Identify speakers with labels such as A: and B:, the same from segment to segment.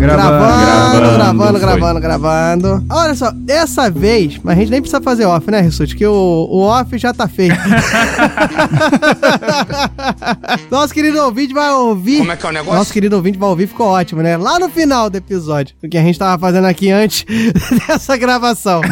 A: Gravando,
B: Gravando, gravando, gravando, gravando. Olha só, dessa vez, mas a gente nem precisa fazer off, né, Rissuti? Que o, o off já tá feito. Nosso querido ouvinte vai ouvir.
C: Como é que é o negócio?
B: Nosso querido ouvinte vai ouvir, ficou ótimo, né? Lá no final do episódio, do que a gente tava fazendo aqui antes dessa gravação.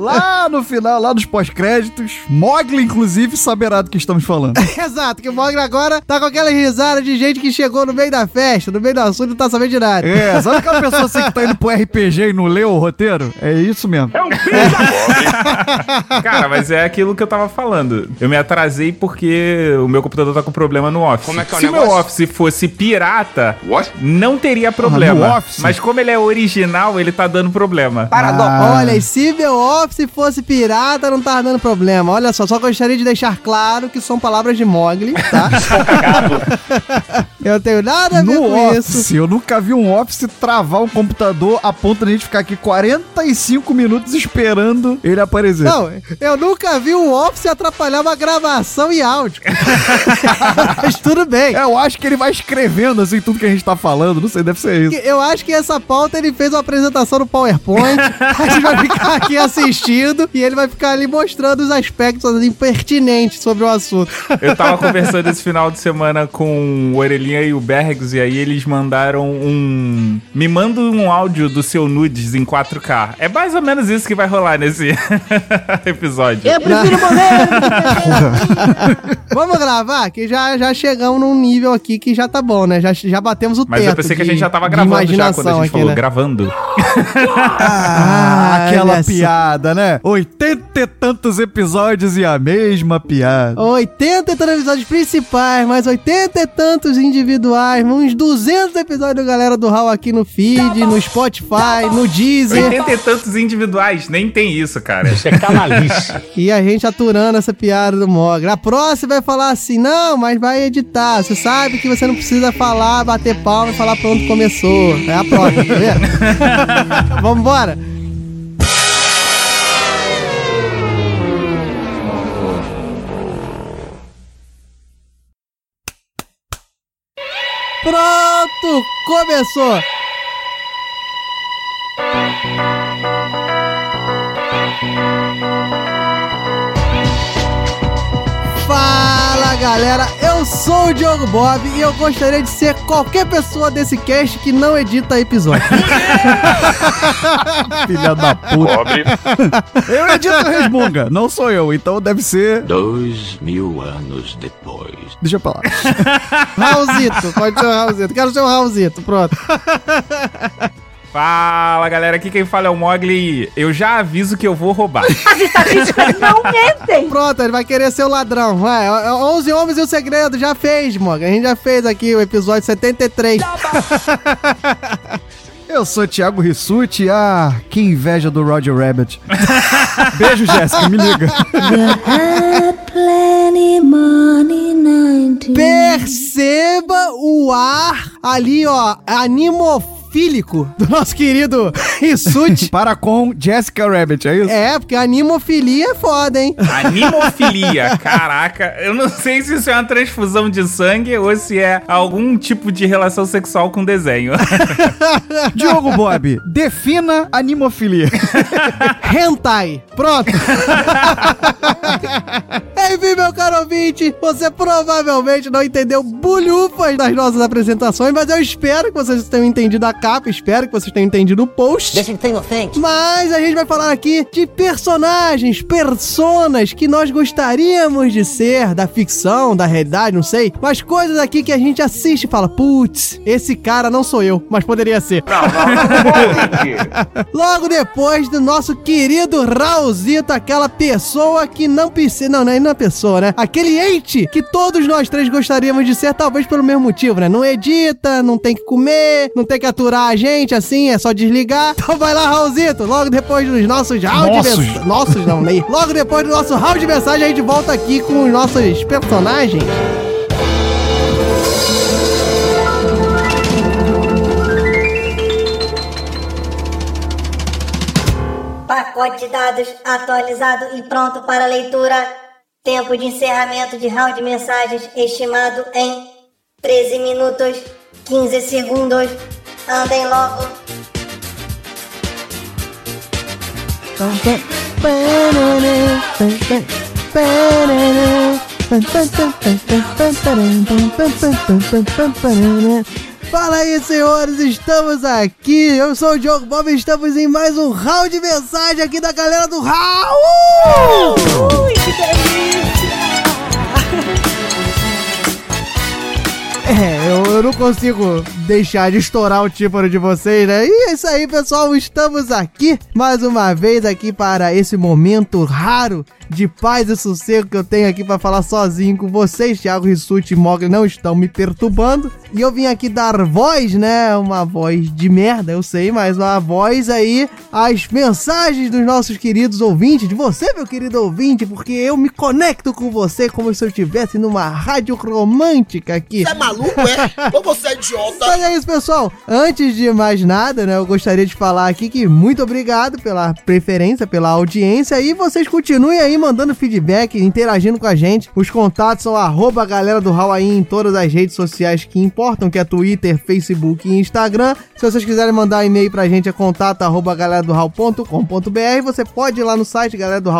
A: Lá no final, lá nos pós-créditos, Mogli, inclusive, saberá do que estamos falando.
B: Exato, que o Mogli agora tá com aquela risada de gente que chegou no meio da festa, no meio do assunto não tá sabendo de nada.
A: É, sabe aquela pessoa assim que tá indo pro RPG e não leu o roteiro? É isso mesmo.
D: Cara, mas é aquilo que eu tava falando. Eu me atrasei porque o meu computador tá com problema no Office.
C: Como é que é o
D: Se o meu
C: negócio?
D: Office fosse pirata,
C: What?
D: não teria problema.
A: no Office?
D: Mas como ele é original, ele tá dando problema.
A: Ah.
B: Olha, e se meu Office fosse pirata, não tava dando problema. Olha só, só gostaria de deixar claro que são palavras de Mogli, tá? eu tenho nada a ver
A: No
B: com
A: Office,
B: isso.
A: Eu nunca vi um Office travar um computador a ponto de a gente ficar aqui 45 minutos esperando ele aparecer.
B: Não, eu nunca vi um Office atrapalhar uma gravação e áudio. Mas tudo bem.
A: É, eu acho que ele vai escrevendo assim tudo que a gente tá falando, não sei, deve ser isso.
B: Eu acho que essa pauta ele fez uma apresentação no PowerPoint. a gente vai ficar aqui assistindo e ele vai ficar ali mostrando os aspectos assim, pertinentes sobre o assunto.
D: Eu tava conversando esse final de semana com o Orelhinha e o Bergs, e aí eles mandaram um. Me manda um áudio do seu nudes em 4K. É mais ou menos isso que vai rolar nesse episódio.
E: Eu prefiro morrer.
B: Vamos gravar, que já, já chegamos num nível aqui que já tá bom, né? Já, já batemos o
D: Mas
B: teto
D: eu pensei que a
B: de-
D: gente já tava
B: de
D: gravando já quando a gente
B: aqui,
D: falou
B: né?
D: gravando.
A: Ah, aquela
B: olha
A: piada, né? Oitenta e tantos episódios e a mesma piada.
B: 80 e tantos episódios principais, mais 80 e tantos individuais, uns 200 episódios do Galera do Hall aqui no feed, no Spotify, no Deezer.
D: 80 e tantos individuais, nem tem isso, cara.
E: Isso é canalice.
B: E a gente aturando essa piada do Mogli. A próxima vai falar assim: não, mas vai editar. Você sabe que você não precisa falar, bater palma e falar pronto, começou. É a próxima, tá vendo? Vambora. Pronto, começou. Fala galera, eu sou o Diogo Bob e eu gostaria de ser qualquer pessoa desse cast que não edita episódio.
A: Filha da puta.
C: Pobre.
A: Eu edito resmunga, não sou eu, então deve ser.
F: Dois mil anos depois.
A: Deixa pra lá.
B: Raulzito, pode ser o Raulzito. Quero ser o Raulzito, pronto.
D: Fala galera, aqui quem fala é o Mogli. Eu já aviso que eu vou roubar.
E: As estatísticas não mentem.
B: Pronto, ele vai querer ser o ladrão. Vai, 11 Homens e o Segredo, já fez, Morgan. A gente já fez aqui o episódio 73.
A: Eu sou Thiago Rissuti. Ah, que inveja do Roger Rabbit. Beijo, Jéssica, me liga.
G: Plenty money 19.
B: Perceba o ar ali, ó, animofílico do nosso querido Rissuti.
A: Para com Jessica Rabbit, é isso?
B: É, porque animofilia é foda, hein?
D: Animofilia, caraca. Eu não sei se isso é uma transfusão de sangue ou se é algum tipo de relação sexual com desenho.
A: Diogo Bob, defina animofilia.
B: Hentai. Pronto. Enfim, meu caro ouvinte, você provavelmente não entendeu bulhufas das nossas apresentações, mas eu espero que vocês tenham entendido a capa, espero que vocês tenham entendido o post.
E: Deixa que tenho think.
B: Mas a gente vai falar aqui de personagens, personas que nós gostaríamos de ser, da ficção, da realidade, não sei. Mas coisas aqui que a gente assiste e fala, putz, esse cara não sou eu, mas poderia ser. Logo depois do nosso querido Raulzito, aquela pessoa que não precisa. Não, não é não é pessoa, né? Aquele ente que todos nós três gostaríamos de ser, talvez pelo mesmo motivo, né? Não edita, não tem que comer, não tem que aturar a gente assim, é só desligar. Então vai lá, Raulzito, logo depois dos nossos round de
A: Nossos.
B: mensagens. Nossos não, né? Logo depois do nosso round de mensagem, a gente volta aqui com os nossos personagens.
H: Pacote de dados atualizado e pronto para leitura. Tempo de encerramento de round de mensagens estimado em 13 minutos. 15 segundos. Andem logo.
B: Fala aí, senhores, estamos aqui. Eu sou o Diogo Bob e estamos em mais um round de mensagem aqui da galera do Raul!
E: Ui, que delícia!
B: É, não consigo deixar de estourar o tímpano de vocês, né? E é isso aí, pessoal. Estamos aqui mais uma vez aqui para esse momento raro de paz e sossego que eu tenho aqui para falar sozinho com vocês. Thiago Rissuti e Mogli não estão me perturbando. E eu vim aqui dar voz, né? Uma voz de merda, eu sei, mas uma voz aí às mensagens dos nossos queridos ouvintes, de você, meu querido ouvinte, porque eu me conecto com você como se eu estivesse numa rádio romântica aqui.
C: Você é maluco, é? Ou você é idiota?
B: Mas é isso, pessoal. Antes de mais nada, né, eu gostaria de falar aqui que muito obrigado pela preferência, pela audiência e vocês continuem aí mandando feedback, interagindo com a gente. Os contatos são arroba galera do aí em todas as redes sociais que importam, que é Twitter, Facebook e Instagram. Se vocês quiserem mandar e-mail pra gente é contato arroba galera do hall.com.br. Você pode ir lá no site galera do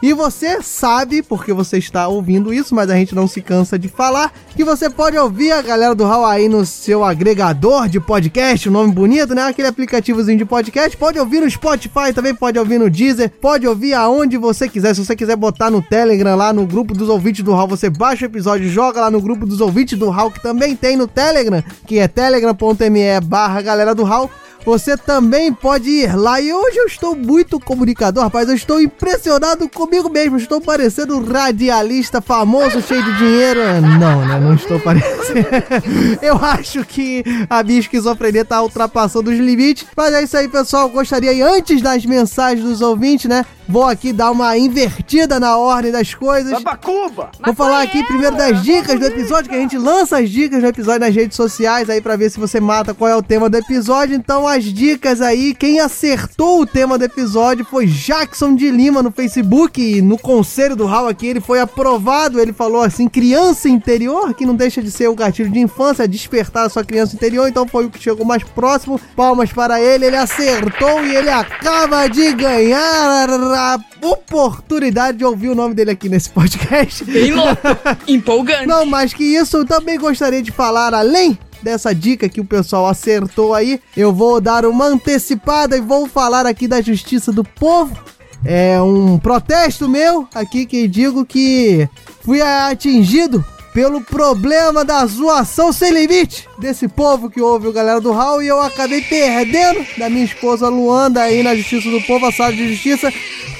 B: e você sabe, porque você está ouvindo isso, mas a gente não se cansa de falar, que você pode ouvir a galera do aí no seu agregador de podcast, o nome bonito, né? Aquele aplicativozinho de podcast. Pode ouvir no Spotify, também pode ouvir no Deezer, pode ouvir aonde você quiser. Se você quiser botar no Telegram, lá no grupo dos ouvintes do Hall, você baixa o episódio, joga lá no grupo dos ouvintes do Hall, que também tem no Telegram, que é telegram.me barra galera do Hall. Você também pode ir lá. E hoje eu estou muito comunicador, rapaz. Eu estou impressionado comigo mesmo. Estou parecendo um radialista famoso, cheio de dinheiro. Não, né? Não estou parecendo. Eu acho que a minha esquizofrenia está ultrapassando os limites. Mas é isso aí, pessoal. Gostaria aí, antes das mensagens dos ouvintes, né? Vou aqui dar uma invertida na ordem das coisas.
C: Babacuba!
B: Vou falar aqui primeiro das dicas do episódio, que a gente lança as dicas do episódio nas redes sociais aí pra ver se você mata qual é o tema do episódio. Então, as dicas aí, quem acertou o tema do episódio foi Jackson de Lima no Facebook. E no conselho do Hall aqui, ele foi aprovado. Ele falou assim: criança interior, que não deixa de ser o gatilho de infância, despertar a sua criança interior. Então, foi o que chegou mais próximo. Palmas para ele, ele acertou e ele acaba de ganhar a oportunidade de ouvir o nome dele aqui nesse podcast.
I: Bem louco, empolgante.
B: Não, mais que isso, eu também gostaria de falar além dessa dica que o pessoal acertou aí. Eu vou dar uma antecipada e vou falar aqui da Justiça do Povo. É um protesto meu aqui que digo que fui atingido pelo problema da zoação sem limite desse povo que ouve o galera do Hall e eu acabei perdendo da minha esposa Luanda aí na Justiça do Povo, a sala de justiça,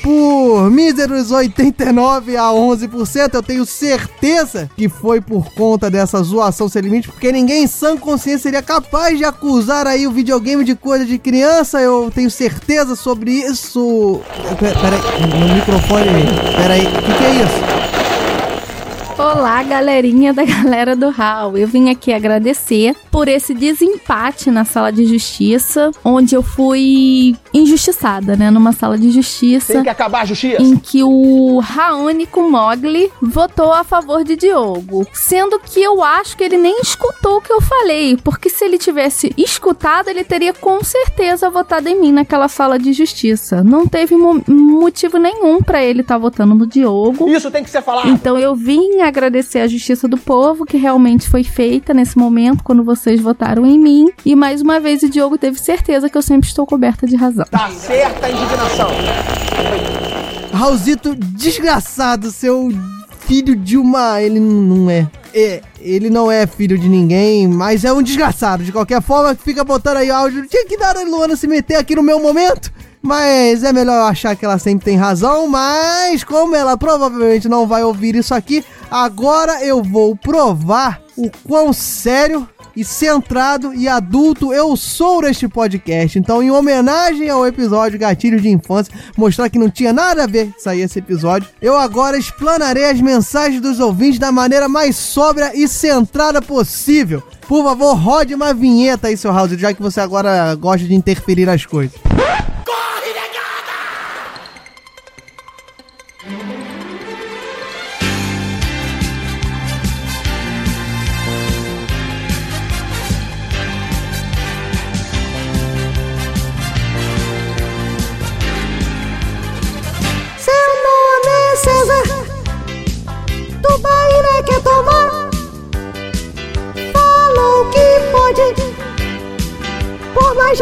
B: por míseros 89 a 11%. Eu tenho certeza que foi por conta dessa zoação sem limite, porque ninguém em sã consciência seria capaz de acusar aí o videogame de coisa de criança. Eu tenho certeza sobre isso. Pera- Peraí, no microfone. Peraí, o que, que é isso?
J: Olá, galerinha da galera do Hall. Eu vim aqui agradecer por esse desempate na sala de justiça, onde eu fui injustiçada, né? Numa sala de justiça
C: Tem que acabar a justiça.
J: em que o Raônico Mogli votou a favor de Diogo. Sendo que eu acho que ele nem escutou o que eu falei, porque se ele tivesse escutado, ele teria com certeza votado em mim naquela sala de justiça. Não teve mo- motivo nenhum pra ele estar votando no Diogo.
C: Isso tem que ser falado.
J: Então eu vim agradecer a justiça do povo que realmente foi feita nesse momento quando vocês votaram em mim. E mais uma vez o Diogo teve certeza que eu sempre estou coberta de razão.
C: Tá certa a indignação.
B: Raulzito, desgraçado, seu filho de uma. Ele não é. É, ele não é filho de ninguém, mas é um desgraçado. De qualquer forma, fica botando aí áudio. Tinha que dar a Luana se meter aqui no meu momento. Mas é melhor eu achar que ela sempre tem razão. Mas, como ela provavelmente não vai ouvir isso aqui, agora eu vou provar o quão sério e centrado e adulto eu sou neste podcast. Então, em homenagem ao episódio Gatilho de Infância, mostrar que não tinha nada a ver sair esse episódio, eu agora explanarei as mensagens dos ouvintes da maneira mais sóbria e centrada possível. Por favor, rode uma vinheta aí, seu House, já que você agora gosta de interferir nas coisas.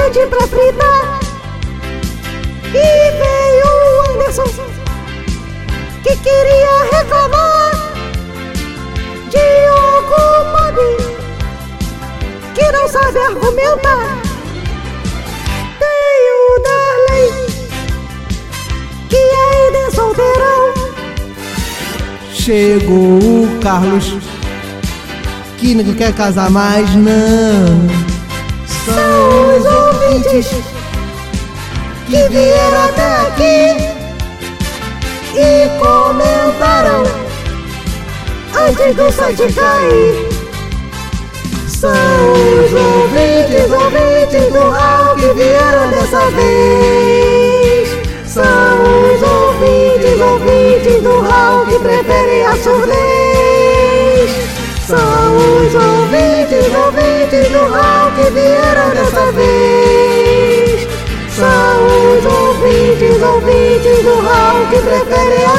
E: Gente pra fritar. E veio o Anderson que queria reclamar. Diogo Bob que não sabe argumentar. Tem o Darley que ainda é solteirão.
B: Chegou o Carlos, que não quer casar mais, não.
E: São ouvintes que vieram até aqui e comentaram antes do site cair. São os ouvintes, ouvintes do Raul que vieram dessa vez. São os ouvintes, ouvintes do Raul que preferem a surdez. São os ouvintes, ouvintes do Raul que vieram dessa vez. Ouvintes, ouvintes do Raul que preferem a.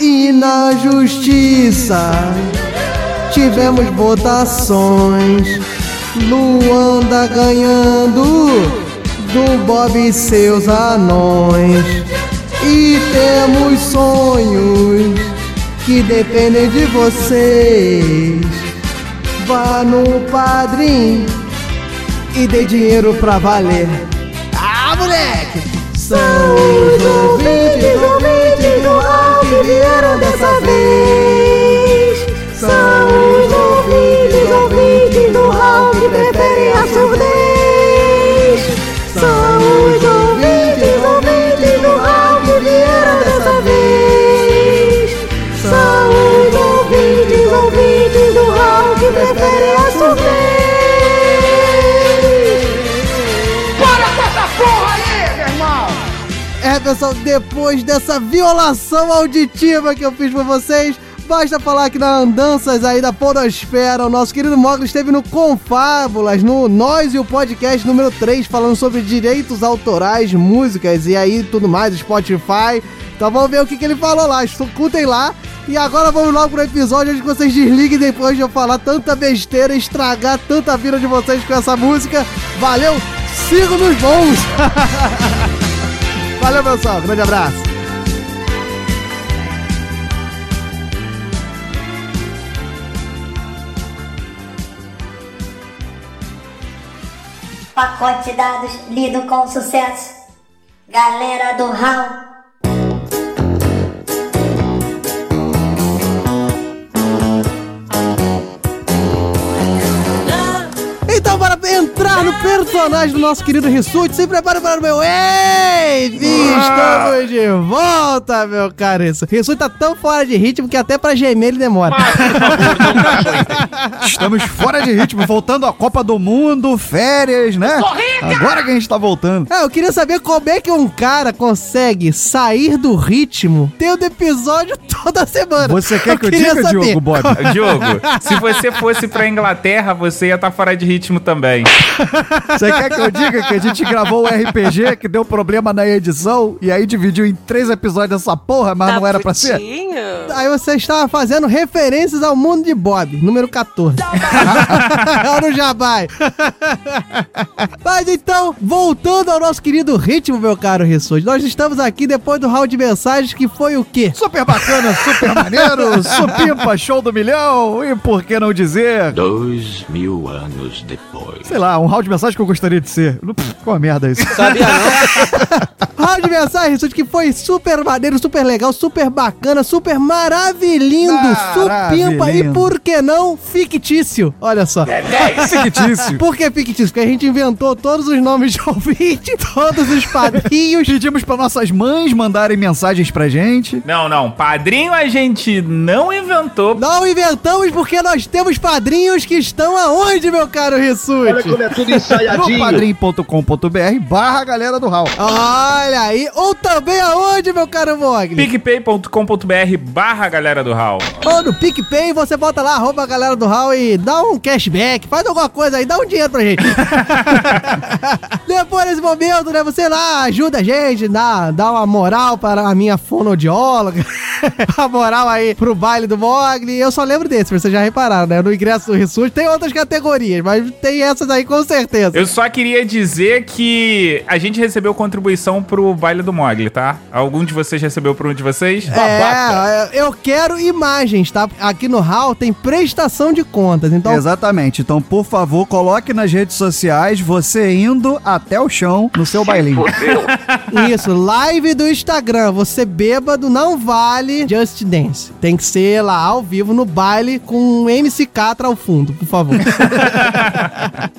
B: E na justiça tivemos votações. Luanda ganhando do Bob e seus anões. E temos sonhos que dependem de vocês. Vá no padrim e dê dinheiro pra valer. Ah, moleque!
E: São os ouvintes, ouvintes do que vieram dessa vez.
B: Depois dessa violação auditiva que eu fiz pra vocês, basta falar que na Andanças aí da Podosfera, o nosso querido Mogli esteve no Confábulas, no Nós e o Podcast número 3, falando sobre direitos autorais, músicas e aí tudo mais, Spotify. Então vamos ver o que, que ele falou lá, escutem lá. E agora vamos logo pro episódio onde vocês desliguem depois de eu falar tanta besteira estragar tanta vida de vocês com essa música. Valeu, sigam nos bons! Valeu, pessoal. Grande abraço.
H: Pacote de dados lido com sucesso. Galera do Raul.
B: Entrar no personagem do nosso querido Rissuti, se prepare para o meu Ei! Estamos de volta, meu caro Rissuti. Tá tão fora de ritmo que até pra gemer ele demora.
A: Estamos fora de ritmo, voltando à Copa do Mundo, férias, né? Agora que a gente tá voltando.
B: É, eu queria saber como é que um cara consegue sair do ritmo tendo episódio toda semana.
A: Você quer que eu
B: queria
A: diga,
B: saber.
A: Diogo Bob?
D: Diogo, se você fosse pra Inglaterra, você ia estar fora de ritmo também.
A: Você quer que eu diga que a gente gravou o RPG, que deu problema na edição, e aí dividiu em três episódios essa porra, mas não era pra ser?
B: Aí você estava fazendo referências ao mundo de Bob, número 14. Olha o Jabai. Mas então, voltando ao nosso querido ritmo, meu caro Rissuti, nós estamos aqui depois do round de mensagens que foi o quê?
A: Super bacana, super maneiro, supimpa, show do milhão, e por que não dizer,
F: Dois mil anos depois.
A: sei lá, um round de mensagem que eu gostaria de ser. Pff, Qual a merda isso?
K: Sabia não?
B: Round de mensagens, Rissuti, que foi super maneiro, super legal, super bacana, super maravilhindo, supimpa e por que não fictício? Olha só.
A: Fictício.
B: Por que fictício? Porque a gente inventou todos os nomes de ouvinte, todos os padrinhos.
A: Pedimos pra nossas mães mandarem mensagens pra gente.
D: Não, não. Padrinho a gente não inventou.
B: Não inventamos porque nós temos padrinhos que estão aonde, meu caro Rissuti?
C: Olha como é tudo
A: No
C: ensaiadinho.
A: padrim.com.br barra galera do Hall.
B: Olha aí. Ou também aonde, meu caro Mogli?
D: picpay.com.br barra galera do Hall.
B: Ou no PicPay, você bota lá, arroba a galera do Hall e dá um cashback, faz alguma coisa aí, dá um dinheiro pra gente. Depois desse momento, né, você lá ajuda a gente, dá, dá uma moral para a minha fonoaudióloga, a moral aí pro baile do Mogli. Eu só lembro desse, vocês já repararam, né? No ingresso do Rissuti tem outras categorias, mas tem essas aí com certeza.
D: Eu só queria dizer que a gente recebeu contribuição pro baile do Mogli, tá? Algum de vocês recebeu pro um de vocês?
B: É, eu quero imagens, tá? Aqui no Hall tem prestação de contas, então...
A: Exatamente. Então, por favor, coloque nas redes sociais você indo até o chão no seu bailinho.
B: Isso, live do Instagram. Você bêbado não vale Just Dance. Tem que ser lá ao vivo no baile com um MC Catra ao fundo, por favor.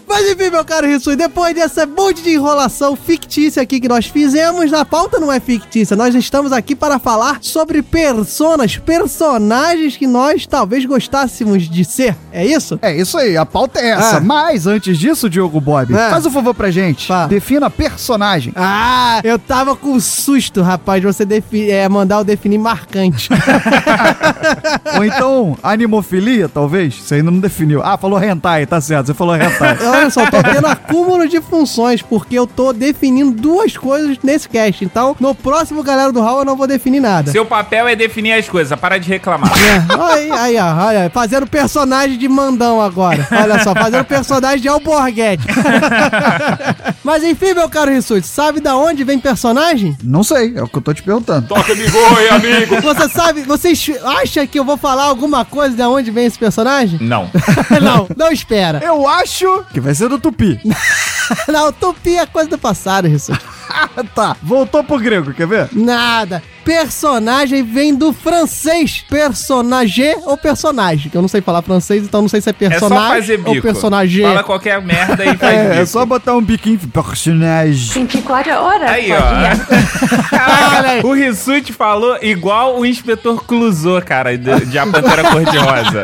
B: Mas enfim, meu caro Rissui, depois dessa monte de enrolação fictícia aqui que nós fizemos, a pauta não é fictícia. Nós estamos aqui para falar sobre personas, personagens que nós talvez gostássemos de ser. É isso?
A: É isso aí, a pauta é essa.
B: Ah.
A: Mas antes disso, Diogo Bob,
B: Ah.
A: faz um favor pra gente.
B: Fala.
A: Defina personagem.
B: Ah, eu tava com susto, rapaz, de você é, mandar eu definir marcante.
A: Ou então, animofilia, talvez? Você ainda não definiu. Ah, falou hentai, tá certo. Você falou hentai.
B: Olha só, tô tendo acúmulo de funções, porque eu tô definindo duas coisas nesse cast. Então, no próximo Galera do Hall, eu não vou definir nada.
D: Seu papel é definir as coisas, para de reclamar.
B: É, aí, aí, ó, olha, fazendo personagem de mandão agora. Olha só, fazendo personagem de Alborguete. Mas enfim, meu caro Rissuti, sabe da onde vem personagem?
A: Não sei, é o que eu tô te perguntando.
D: Toca bigode, amigo.
B: Você sabe, vocês acham que eu vou falar alguma coisa de onde vem esse personagem?
D: Não.
B: não, não espera.
A: Eu acho que vai ser do Tupi.
B: Não, Tupi é coisa do passado, Rissuti.
A: tá, voltou pro grego, quer ver?
B: Nada. Personagem vem do francês. Personagem ou personagem? Que eu não sei falar francês, então não sei se é
D: É só
B: personagem
D: fazer bico.
B: ou personagem.
D: Fala qualquer merda e faz
A: É,
D: bico.
A: é só botar um biquinho de personagem.
I: 24 horas.
D: Aí, ó. O Rissuti falou igual o inspetor Clouseau, cara, de, de A Pantera Cor-de-Rosa.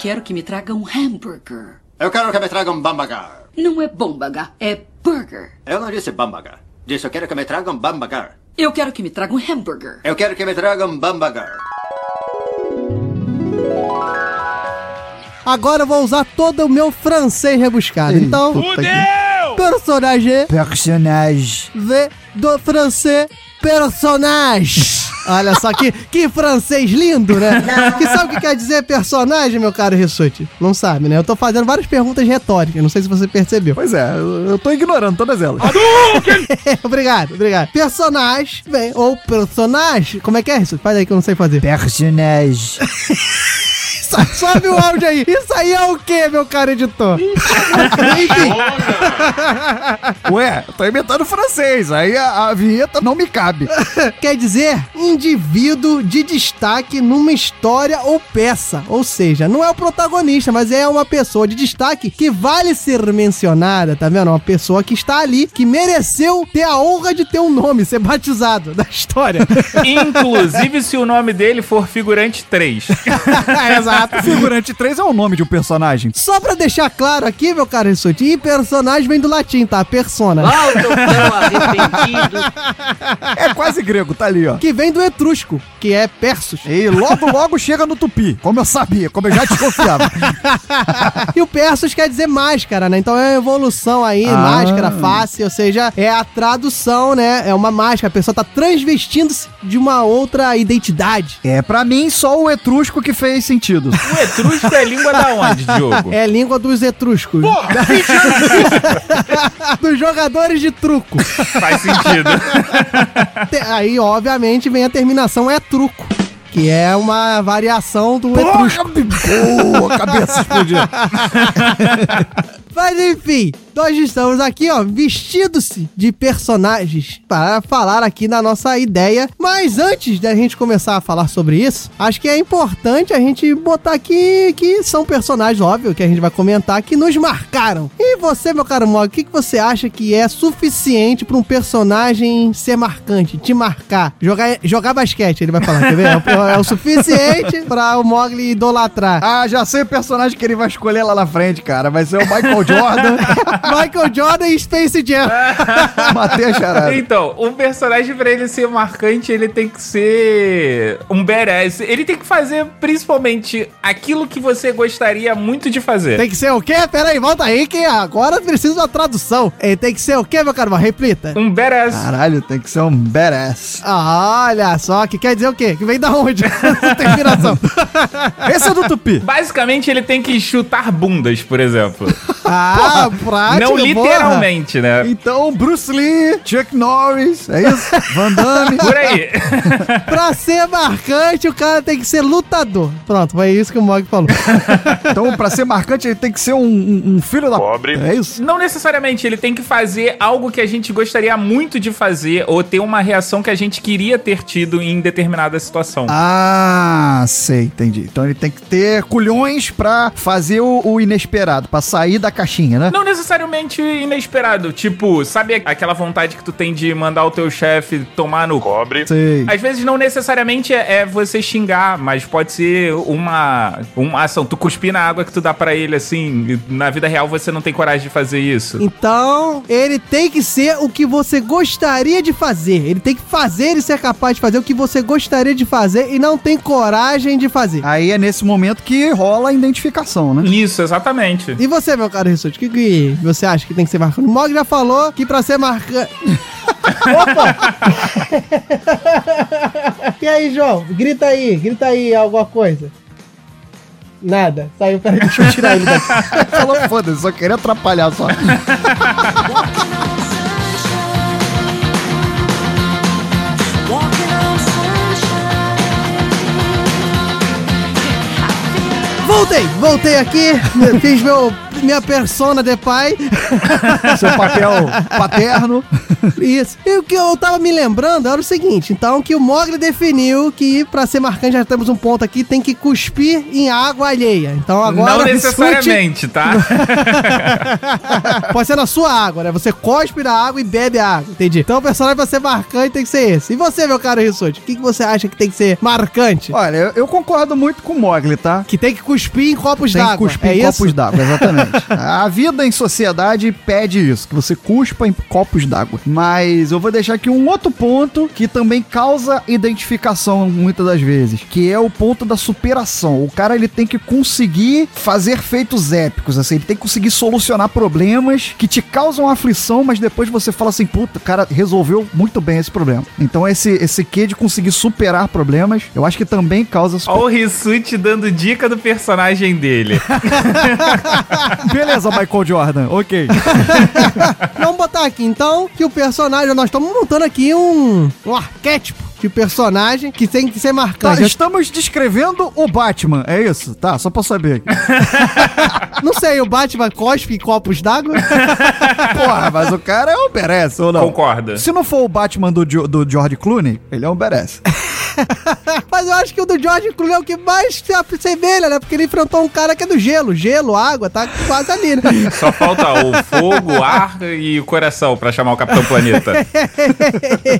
L: Eu quero que me traga um hambúrguer.
M: Eu quero que me traga um bambagar.
L: Não é bombaga, é burger.
M: Eu não disse bambagar. Disse eu quero que me traga um bambagar.
L: Eu quero que me traga um hambúrguer.
M: Eu quero que me traga um bambagar.
B: Agora eu vou usar todo o meu francês rebuscado. então,
A: Puta que-
B: personagem
A: Personagem.
B: vem do francês personagem. Olha só que, que francês lindo, né? Que sabe o que quer dizer personagem, meu caro Rissuti? Não sabe, né? Eu tô fazendo várias perguntas retóricas, não sei se você percebeu.
A: Pois é, eu tô ignorando todas elas.
B: obrigado, obrigado. Personagem, vem, ou personagem, como é que é isso? Faz aí que eu não sei fazer.
A: Personagem.
B: Sobe o áudio aí. Isso aí é o quê, meu caro editor? Enfim.
A: Ué, tô imitando francês, aí a, a vinheta não me cabe.
B: Quer dizer, indivíduo de destaque numa história ou peça. Ou seja, não é o protagonista, mas é uma pessoa de destaque que vale ser mencionada, tá vendo? Uma pessoa que está ali, que mereceu ter a honra de ter um nome, ser batizado da história.
D: Inclusive se o nome dele for Figurante 3.
B: Exato.
A: Figurante 3 é o nome de um personagem.
B: Só pra deixar claro aqui, meu caro Rissuti, e personagem vem do latim, tá? Persona.
A: É quase grego, tá ali, ó.
B: Que vem do etrusco, que é persos.
A: E logo, logo chega no tupi, como eu sabia, como eu já desconfiava.
B: e o Persus quer dizer máscara, né? Então é uma evolução aí,
A: Ah.
B: máscara, face, ou seja, é a tradução, né? É uma máscara, a pessoa tá transvestindo-se de uma outra identidade.
A: É, pra mim, só o etrusco que fez sentido.
D: O etrusco é língua da onde, Diogo?
B: É língua dos etruscos. dos jogadores de truco.
D: Faz sentido.
B: Aí, obviamente, vem a terminação é truco. Que é uma variação do etrusco.
A: Boa, cabeça explodiu.
B: Mas enfim, nós estamos aqui, ó, vestidos-se de personagens para falar aqui na nossa ideia. Mas antes da gente começar a falar sobre isso, acho que é importante a gente botar aqui que são personagens, óbvio, que a gente vai comentar, que nos marcaram. E você, meu caro Mog, o que, que você acha que é suficiente para um personagem ser marcante, te marcar? Jogar, jogar basquete, ele vai falar, quer ver? É o, é o suficiente para o Mogli idolatrar.
A: Ah, já sei o personagem que ele vai escolher lá na frente, cara. Vai ser o Michael Jordan.
B: Michael Jordan e Space Jam.
A: Matei a charada.
D: Então, um personagem pra ele ser marcante, ele tem que ser um badass. Ele tem que fazer principalmente aquilo que você gostaria muito de fazer.
B: Tem que ser o quê? Pera aí, volta aí que agora precisa de uma tradução. Ele tem que ser o quê, meu caro? Replita.
D: Um badass.
A: Caralho, tem que ser um badass.
B: Ah, olha só, que quer dizer o quê? Que vem da onde? Essa terminação.
A: Esse é do Tupi.
D: Basicamente, ele tem que chutar bundas, por exemplo.
B: Ah,
D: Não literalmente, né?
A: Então, Bruce Lee, Chuck Norris, é isso? Van Damme.
D: Por aí.
B: pra ser marcante, o cara tem que ser lutador. Pronto, foi isso que o Mog falou.
A: Então, pra ser marcante, ele tem que ser um, um- um filho da...
N: Pobre.
A: É isso?
D: Não necessariamente, ele tem que fazer algo que a gente gostaria muito de fazer ou ter uma reação que a gente queria ter tido em determinada situação.
A: Ah, sei, entendi. Então ele tem que ter culhões pra fazer o, o inesperado, pra sair da caixinha, né?
D: Não necessariamente inesperado. Tipo, sabe aquela vontade que tu tem de mandar o teu chefe tomar no
N: Pobre.
A: Sei.
D: Às vezes não necessariamente é, é você xingar, mas pode ser uma, uma ação. Tu cuspir na água que tu dá pra ele, assim. Na vida real você não tem coragem de fazer isso.
B: Então, ele tem que ser o que você gostaria de fazer. Ele tem que fazer e ser capaz de fazer o que você gostaria de fazer e não tem coragem de fazer.
A: Aí é nesse momento que rola a identificação, né?
D: Isso, exatamente.
B: E você, meu caro Rissuti, o que, que você acha que tem que ser marcante? O Mog já falou que pra ser marcante. e aí, João? Grita aí, grita aí alguma coisa. Nada. Saiu, peraí, deixa eu tirar ele daqui.
A: Falou, foda-se, só queria atrapalhar só.
B: Voltei, voltei aqui, fiz meu, minha persona de pai.
A: Seu papel paterno.
B: Isso. E o que eu tava me lembrando era o seguinte, então, que o Mogli definiu que pra ser marcante, já temos um ponto aqui, tem que cuspir em água alheia. Então agora...
D: não necessariamente, tá?
B: Pode ser na sua água, né? Você cospe na água e bebe a água, entendi. Então o personagem pra ser marcante tem que ser esse. E você, meu caro Rissuti, o que, que você acha que tem que ser marcante?
A: Olha, eu, eu concordo muito com o Mogli, tá?
B: Que tem que cuspir em copos
A: Tem que
B: d'água.
A: cuspir
B: é
A: em
B: isso?
A: copos d'água, exatamente. A vida em sociedade pede isso, que você cuspa em copos d'água. Mas eu vou deixar aqui um outro ponto que também causa identificação muitas das vezes, que é o ponto da superação. O cara ele tem que conseguir fazer feitos épicos, assim, ele tem que conseguir solucionar problemas que te causam aflição, mas depois você fala assim, puta, o cara resolveu muito bem esse problema. Então esse esse quê de conseguir superar problemas, eu acho que também causa
D: Olha o Rissuti dando dica do personagem dele.
A: Beleza, Michael Jordan, ok.
B: Vamos botar aqui, então, que o personagem... Nós estamos montando aqui um, um arquétipo de personagem que tem que ser
A: Tá,
B: marcante.
A: estamos descrevendo o Batman, é isso? Tá, só pra saber.
B: Não sei, o Batman cospe em copos d'água?
A: Porra, mas o cara é um badass, ou não?
D: Concorda.
A: Se não for o Batman do, do George Clooney, ele é um badass.
B: Mas eu acho que o do George Clooney é o que mais se assemelha, né? Porque ele enfrentou um cara que é do gelo. Gelo, água, tá quase ali, né?
D: Só falta o fogo, o ar e o coração pra chamar o Capitão Planeta.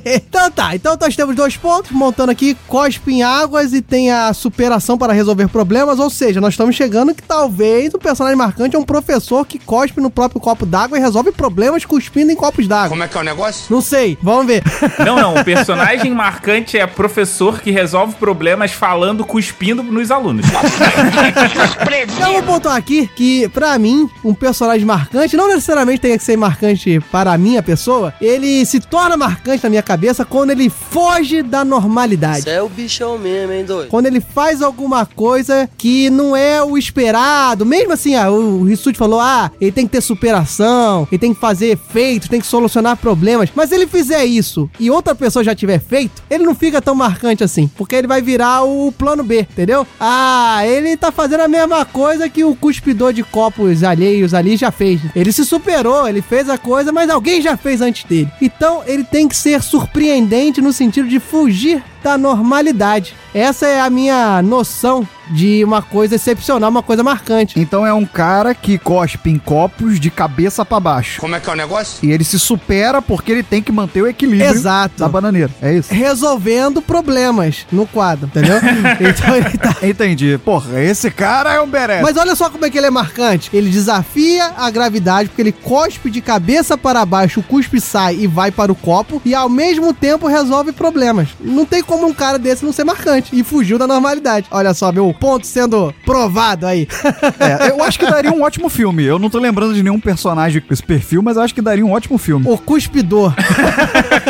B: então tá, então nós temos dois pontos, montando aqui cospe em águas e tem a superação para resolver problemas, ou seja, nós estamos chegando que talvez o personagem marcante é um professor que cospe no próprio copo d'água e resolve problemas cuspindo em copos d'água.
M: Como é que é o negócio?
B: Não sei, vamos ver.
D: Não, não. O personagem marcante é professor que resolve problemas falando, cuspindo nos alunos.
B: Eu vou pontuar aqui que, pra mim, um personagem marcante, não necessariamente tem que ser marcante para a minha pessoa, ele se torna marcante na minha cabeça quando ele foge da normalidade.
O: Você é o bichão mesmo, hein, doido?
B: Quando ele faz alguma coisa que não é o esperado, mesmo assim, ah, o Rissuti falou, ah, ele tem que ter superação, ele tem que fazer efeitos, tem que solucionar problemas, mas ele fizer isso e outra pessoa já tiver feito, ele não fica tão marcante assim, porque ele vai virar o plano B, entendeu? Ah, ele tá fazendo a mesma coisa que o cuspidor de copos alheios ali já fez. Ele se superou, ele fez a coisa, mas alguém já fez antes dele. Então, ele tem que ser surpreendente no sentido de fugir da normalidade. Essa é a minha noção de uma coisa excepcional, uma coisa marcante.
A: Então é um cara que cospe em copos de cabeça pra baixo.
N: Como é que é o negócio?
A: E ele se supera porque ele tem que manter o equilíbrio
B: Exato.
A: da bananeira. É isso?
B: Resolvendo problemas no quadro, entendeu? então ele tá.
A: Entendi. Porra, esse cara é um beré.
B: Mas olha só como é que ele é marcante. Ele desafia a gravidade porque ele cospe de cabeça para baixo, o cuspe sai e vai para o copo e ao mesmo tempo resolve problemas. Não tem como um cara desse não ser marcante e fugiu da normalidade. Olha só, meu ponto sendo provado aí.
A: É, eu acho que daria um ótimo filme. Eu não tô lembrando de nenhum personagem com esse perfil, mas eu acho que daria um ótimo filme.
B: O cuspidor.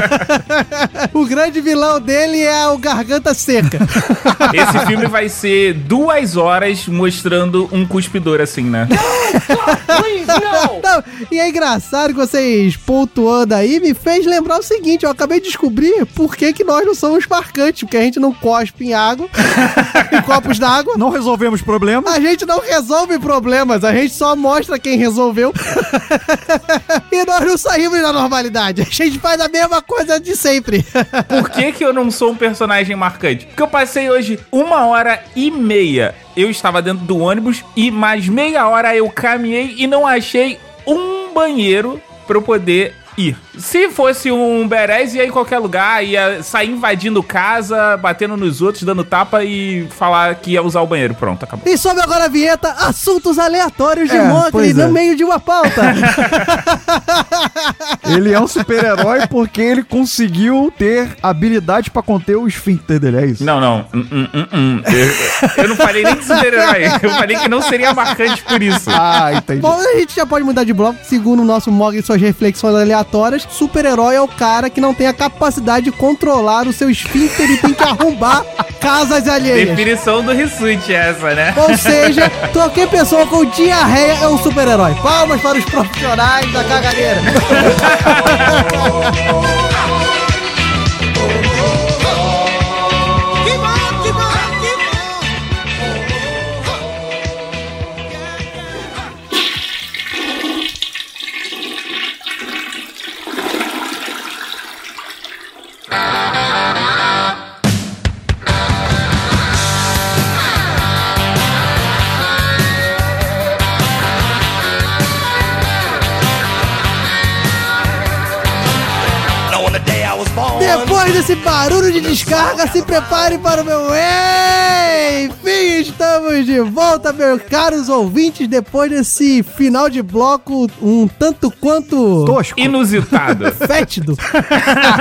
B: o grande vilão dele é o Garganta Seca.
D: Esse filme vai ser duas horas mostrando um cuspidor assim, né?
B: Não, e é engraçado que vocês pontuando aí me fez lembrar o seguinte: eu acabei de descobrir por que, que nós não somos marcantes, porque a gente não cospe em água, em copos d'água.
A: Não resolvemos problemas.
B: A gente não resolve problemas, a gente só mostra quem resolveu. e nós não saímos da normalidade. A gente faz a mesma coisa de sempre.
D: Por que, que eu não sou um personagem marcante? Porque eu passei hoje uma hora e meia. Eu estava dentro do ônibus e mais meia hora eu caminhei e não achei um banheiro para eu poder ir. Se fosse um Berez, ia em qualquer lugar, ia sair invadindo casa, batendo nos outros, dando tapa e falar que ia usar o banheiro. Pronto, acabou.
B: E sobe agora a vinheta Assuntos Aleatórios de
A: É,
B: Mogli no
A: é.
B: meio de uma pauta.
A: Ele é um super-herói porque ele conseguiu ter habilidade pra conter o esfíncter dele, é isso?
D: Não, não. Hum, hum, hum, hum. Eu, eu não falei nem de super-herói. Eu falei que não seria marcante por isso.
A: Ah, entendi.
B: Bom, a gente já pode mudar de bloco. Segundo o nosso Mogli e suas reflexões aleatórias, super-herói é o cara que não tem a capacidade de controlar o seu esfíncter e tem que arrombar casas alheias.
D: Definição do Rissuti essa, né?
B: Ou seja, qualquer pessoa com diarreia é um super-herói. Palmas para os profissionais da cagadeira. Desse barulho de descarga, se prepare para o meu Enfim, estamos de volta, meus caros ouvintes, depois desse final de bloco um tanto quanto
A: Tosco.
D: Inusitado.
B: fétido.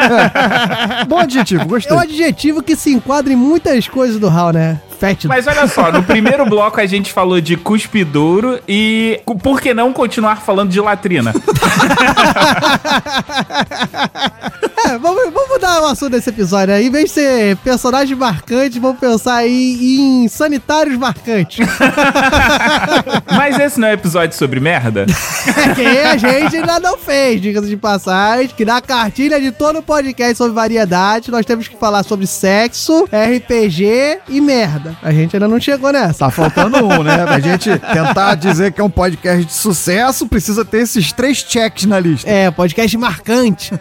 A: Bom adjetivo,
B: É
A: gostei.
B: um adjetivo que se enquadra em muitas coisas do Hal, né? Fétido.
D: Mas olha só, no primeiro bloco a gente falou de cuspidouro e por que não continuar falando de latrina?
B: É, vamos, vamos mudar o assunto desse episódio, né? Em vez de ser personagens marcantes, vamos pensar aí em sanitários marcantes.
D: Mas esse não é episódio sobre merda?
B: que a gente ainda não fez, diga-se de passagem, que na cartilha de todo podcast sobre variedade, nós temos que falar sobre sexo, RPG e merda. A gente ainda não chegou nessa.
A: Tá faltando um, né? Pra gente tentar dizer que é um podcast de sucesso, precisa ter esses três checks na lista.
B: É, podcast marcante.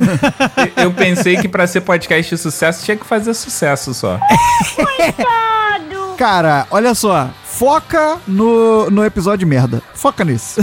D: Eu pensei que pra ser podcast de sucesso tinha que fazer sucesso só.
A: Cara, olha só. Foca no, no episódio de merda. Foca nisso.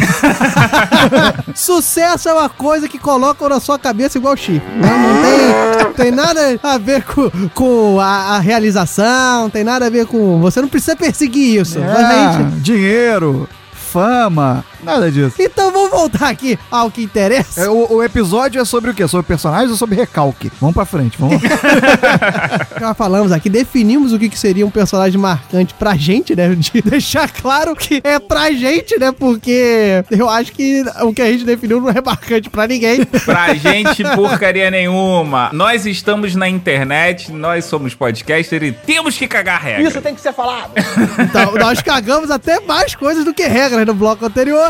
B: Sucesso é uma coisa que colocam na sua cabeça igual chifre. Não, não tem, tem nada a ver com, com a, a realização, tem nada a ver com. Você não precisa perseguir isso.
A: É,
B: gente-
A: dinheiro, fama, nada disso.
B: Então vamos voltar aqui ao que interessa.
A: É, o, o episódio é sobre o quê? Sobre personagens ou sobre recalque? Vamos pra frente, vamos lá.
B: Já falamos aqui, definimos o que, que seria um personagem marcante pra gente, né? De deixar claro que é pra gente, né? Porque eu acho que o que a gente definiu não é marcante pra ninguém.
D: Pra gente, porcaria nenhuma. Nós estamos na internet, nós somos podcaster e temos que cagar regra.
C: Isso tem que ser falado.
B: Então, nós cagamos até mais coisas do que regras no bloco anterior.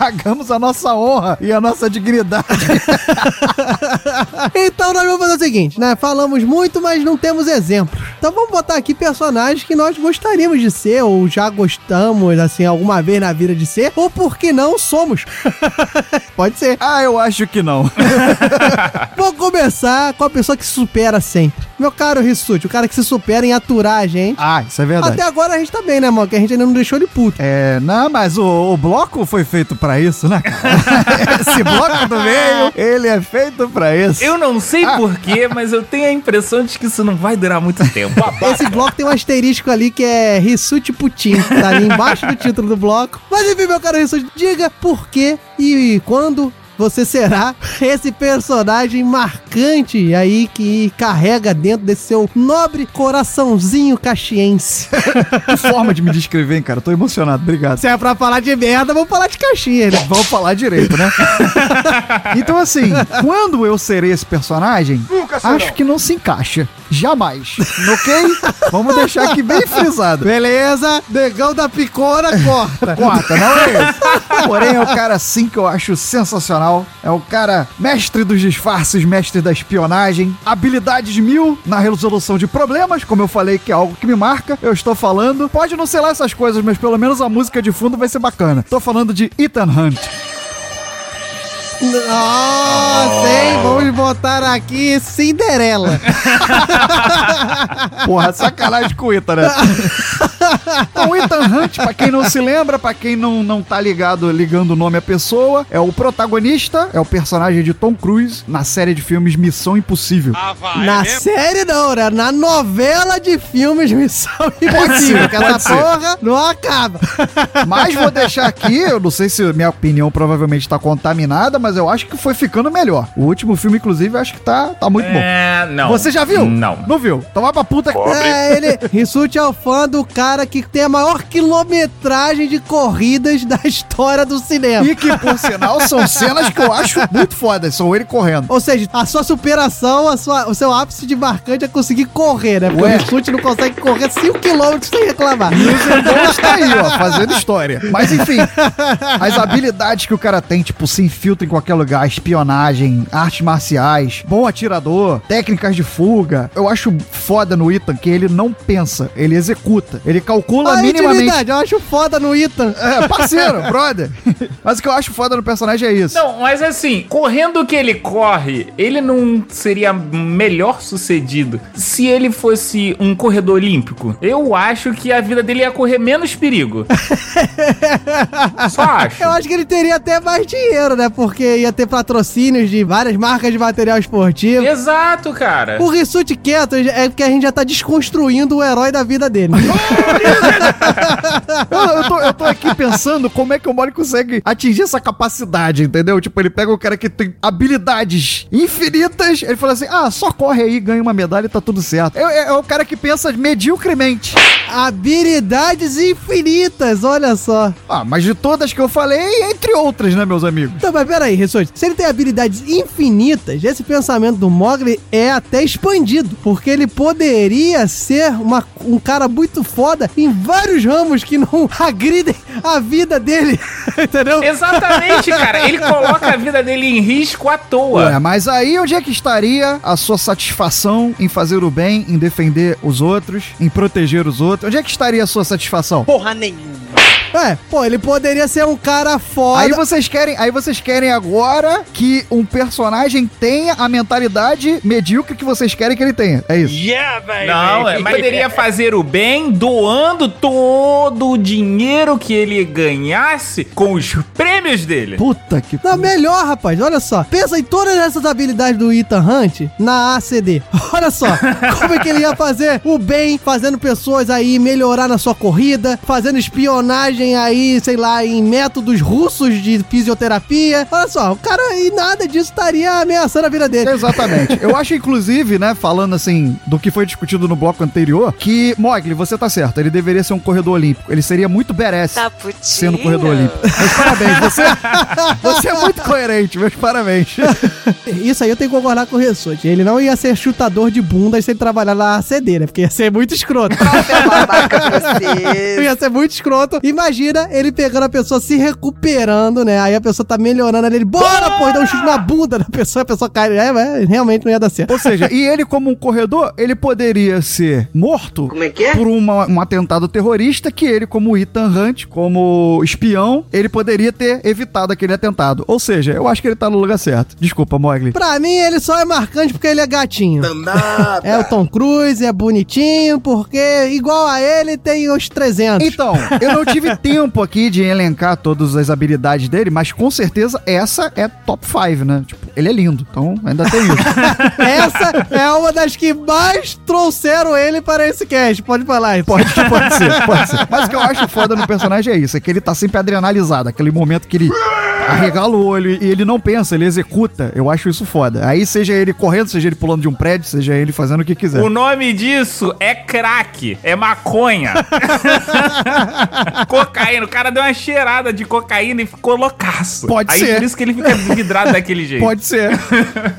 A: Cagamos a nossa honra e a nossa dignidade.
B: Então nós vamos fazer o seguinte, né? Falamos muito, mas não temos exemplos. Então vamos botar aqui personagens que nós gostaríamos de ser, ou já gostamos, assim, alguma vez na vida de ser, ou por que não somos. Pode ser.
A: Ah, eu acho que não.
B: Vou começar com a pessoa que se supera sempre. Meu caro Rissuti, o cara que se supera em aturar a gente.
A: Ah, isso é verdade.
B: Até agora a gente tá bem, né, mano? Que a gente ainda não deixou ele puto.
A: É, não, mas o, o bloco foi feito pra isso, né? cara? Esse bloco do meio, ele é feito pra isso.
D: Eu não sei porquê, mas eu tenho a impressão de que isso não vai durar muito tempo.
B: Esse bloco tem um asterisco ali que é Rissuti Putin, tá ali embaixo do título do bloco. Mas enfim, meu caro Rissuti, diga por que e quando você será esse personagem marcante aí que carrega dentro desse seu nobre coraçãozinho caxiense.
A: Que forma de me descrever, hein, cara? Eu tô emocionado, obrigado.
B: Se é pra falar de merda, vamos falar de Caxias, né?
A: Vamos falar direito, né? então, assim, quando eu serei esse personagem, acho que não se encaixa. Jamais. Ok? Vamos deixar aqui bem frisado.
B: Beleza, negão da picona, corta.
A: Corta, não é esse. Porém, é o cara assim que eu acho sensacional. É o cara mestre dos disfarces, mestre da espionagem, habilidades mil na resolução de problemas, como eu falei que é algo que me marca. Eu estou falando, pode não ser lá essas coisas, mas pelo menos a música de fundo vai ser bacana. Tô falando de Ethan Hunt.
B: Nossa, hein? Vamos botar aqui Cinderela.
A: Porra, sacanagem com o Ethan, né? Então, o Ethan Hunt, pra quem não se lembra, pra quem não, não tá ligado, ligando o nome à pessoa, é o protagonista, é o personagem de Tom Cruise na série de filmes Missão Impossível.
B: Na série não, né? Na novela de filmes Missão Impossível. Que essa
A: ser.
B: porra não acaba.
A: Mas vou deixar aqui, eu não sei se minha opinião provavelmente tá contaminada, mas eu acho que foi ficando melhor. O último filme, inclusive, eu acho que tá, tá muito bom.
D: É, não.
A: Você já viu?
D: Não.
A: Não viu? Então vai pra puta que...
B: É, ele. Rissuti é o fã do cara que tem a maior quilometragem de corridas da história do cinema.
A: E que, por sinal, são cenas que eu acho muito fodas. São ele correndo.
B: Ou seja, a sua superação, a sua, o seu ápice de marcante é conseguir correr, né? Porque
A: Ué.
B: o Rissuti não consegue correr 5km sem reclamar.
A: E o Zendon está aí, ó, fazendo história. Mas enfim, as habilidades que o cara tem, tipo, se infiltra em qualquer lugar, espionagem, artes marciais, bom atirador, técnicas de fuga. Eu acho foda no Ethan que ele não pensa, ele executa. Ele calcula
B: A
A: minimamente.
B: intimidade, eu acho foda no Ethan.
A: É, parceiro, brother. Mas o que eu acho foda no personagem é isso.
D: Não, mas assim, correndo que ele corre, ele não seria melhor sucedido se ele fosse um corredor olímpico. Eu acho que a vida dele ia correr menos perigo. Só acho.
B: Eu acho que ele teria até mais dinheiro, né? Porque ia ter patrocínios de várias marcas de material esportivo.
D: Exato, cara.
B: O Rissuti quieto é porque a gente já tá desconstruindo o herói da vida dele.
A: Eu, eu tô, eu tô aqui pensando como é que o Mori consegue atingir essa capacidade, entendeu? Tipo, ele pega o cara que tem habilidades infinitas, ele fala assim: ah, só corre aí, ganha uma medalha e tá tudo certo. É, é- é o cara que pensa mediocremente.
B: Habilidades infinitas, olha só.
A: Ah, mas de todas que eu falei, entre outras, né, meus amigos?
B: Então, mas peraí, Rissuti. Se ele tem habilidades infinitas, esse pensamento do Mogli é até expandido. Porque ele poderia ser uma- um cara muito foda em vários ramos que não agridem a vida dele. Entendeu?
D: Exatamente, cara. Ele coloca a vida dele em risco à toa.
A: Ué, mas aí onde é que estaria a sua satisfação em fazer o bem, em defender os outros, em proteger os outros? Onde é que estaria a sua satisfação?
C: Porra nenhuma.
B: É, pô, ele poderia ser um cara foda.
A: Aí vocês querem, aí vocês querem agora que um personagem tenha a mentalidade medíocre que vocês querem que ele tenha. É isso.
C: Yeah, velho.
D: Não, é, mas poderia fazer o bem doando todo o dinheiro que ele ganhasse com os prêmios dele.
A: Puta que
B: Não, melhor, rapaz, olha só. Pensa em todas essas habilidades do Ethan Hunt na ACD. Olha só, como é que ele ia fazer o bem, fazendo pessoas aí melhorar na sua corrida, fazendo espionagem aí, sei lá, em métodos russos de fisioterapia. Olha só, o cara e nada disso estaria ameaçando a vida dele.
A: Exatamente. Eu acho, inclusive, né, falando assim, do que foi discutido no bloco anterior, que, Mogli, você tá certo, ele deveria ser um corredor olímpico. Ele seria muito badass
N: Tá
A: sendo corredor olímpico. Meus parabéns, você, você é muito coerente, meus parabéns.
B: Isso aí eu tenho que concordar com o Ressote. Ele não ia ser chutador de bunda se ele trabalhar na ACD, né? Porque ia ser muito escroto.
N: babaca você.
B: ia ser muito escroto. Imagina imagina ele pegando a pessoa se recuperando, né? Aí a pessoa tá melhorando ali, ele, bora, pô, dá um chute na bunda da pessoa, a pessoa cai. É, é, realmente não ia dar certo.
A: Ou seja, e ele, como um corredor, ele poderia ser morto
O: Como é que é?
A: por uma- um atentado terrorista que ele, como Ethan Hunt, como espião, ele poderia ter evitado aquele atentado. Ou seja, eu acho que ele tá no lugar certo. Desculpa, Mogli.
B: Pra mim, ele só é marcante porque ele é gatinho.
C: Danada.
B: É o Tom Cruise, é bonitinho, porque igual a ele tem os 300.
A: Então, eu não tive tempo aqui de elencar todas as habilidades dele, mas com certeza essa é top 5, né? Tipo, ele é lindo, então ainda tem isso.
B: Essa é uma das que mais trouxeram ele para esse cast. Pode falar, então.
A: Pode, pode ser, pode ser. Mas o que eu acho foda no personagem é isso, é que ele tá sempre adrenalizado, aquele momento que ele arregala o olho e ele não pensa, ele executa. Eu acho isso foda. Aí seja ele correndo, seja ele pulando de um prédio, seja ele fazendo o que quiser.
D: O nome disso é crack, é maconha. cocaína. O cara deu uma cheirada de cocaína e ficou loucaço.
A: Pode
D: Aí
A: ser.
D: por isso que ele fica vidrado daquele jeito.
A: Pode ser.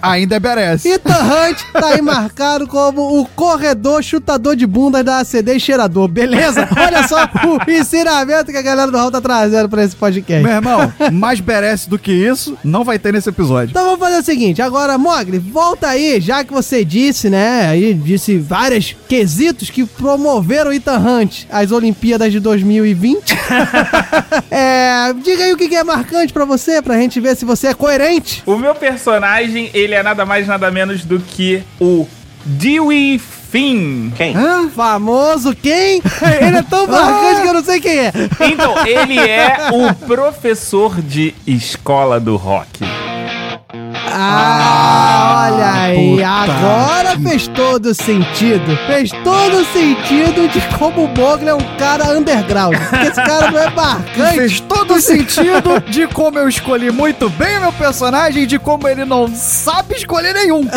A: Ainda merece.
B: Ethan Hunt tá aí marcado como o corredor chutador de bunda da ACD e cheirador, beleza? Olha só o ensinamento que a galera do Hall tá trazendo pra esse podcast.
A: Meu irmão, mais merece do que isso, não vai ter nesse episódio.
B: Então vamos fazer o seguinte, agora, Mogli, volta aí, já que você disse, né, aí disse vários quesitos que promoveram o Ethan Hunt às Olimpíadas de 2020. é, diga aí o que é marcante pra você, pra gente ver se você é coerente.
D: O meu personagem, ele é nada mais nada menos do que o Dewey Finn.
M: Quem?
B: Hã? Famoso quem? Ele é tão marcante que eu não sei quem é.
D: Então, ele é o professor de escola do rock.
B: Ah, olha aí, agora fez todo sentido. Fez todo sentido de como o Mogli é um cara underground. Porque esse cara não é marcante.
A: Fez todo sentido de como eu escolhi muito bem o meu personagem e de como ele não sabe escolher nenhum.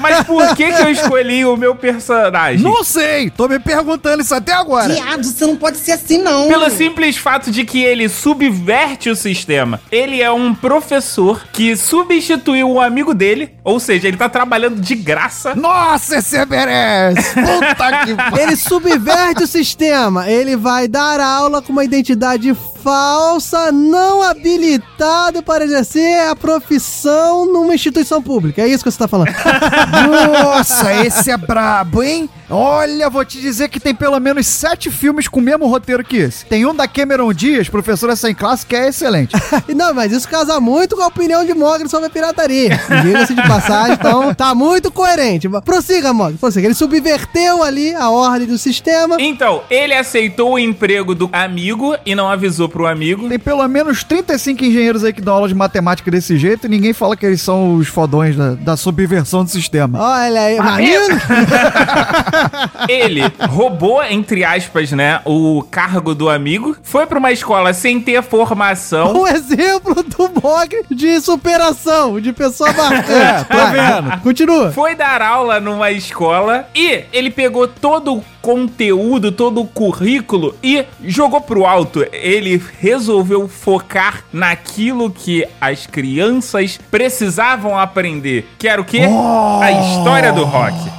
D: Mas por que que eu escolhi o meu personagem?
A: Não sei, tô me perguntando isso até agora.
E: Viado, você não pode ser assim, não.
D: Pelo simples fato de que ele subverte o sistema. Ele é um professor que substituiu um amigo dele, ou seja, ele tá trabalhando de graça.
A: Nossa, esse merece! Puta que!
B: Ele subverte o sistema. Ele vai dar aula com uma identidade falsa, não habilitado para exercer a profissão numa instituição pública. É isso que você tá falando.
A: Nossa, esse é brabo, hein? Olha, vou te dizer que tem pelo menos sete filmes com o mesmo roteiro que esse. Tem um da Cameron Diaz, professora sem classe, que é excelente.
B: Não, mas isso casa muito com a opinião de Mogli sobre a pirataria. Diga-se de passagem, então tá muito coerente. Prossiga, Mogli, prossiga. Ele subverteu ali a ordem do sistema.
D: Então, ele aceitou o emprego do amigo e não avisou pro amigo.
A: Tem pelo menos 35 engenheiros aí que dão aula de matemática desse jeito e ninguém fala que eles são os fodões da, da subversão do sistema.
B: Olha aí,
D: Ah,
B: maneiro.
D: Ele roubou, entre aspas, né, o cargo do amigo, foi pra uma escola sem ter formação.
B: Um exemplo do Mogli de superação, de pessoa marcante.
A: É, tô
B: Vai,
A: vendo.
B: Continua.
D: Foi dar aula numa escola e ele pegou todo o conteúdo, todo o currículo e jogou pro alto. Ele resolveu focar naquilo que as crianças precisavam aprender. Que era o quê? A história do rock.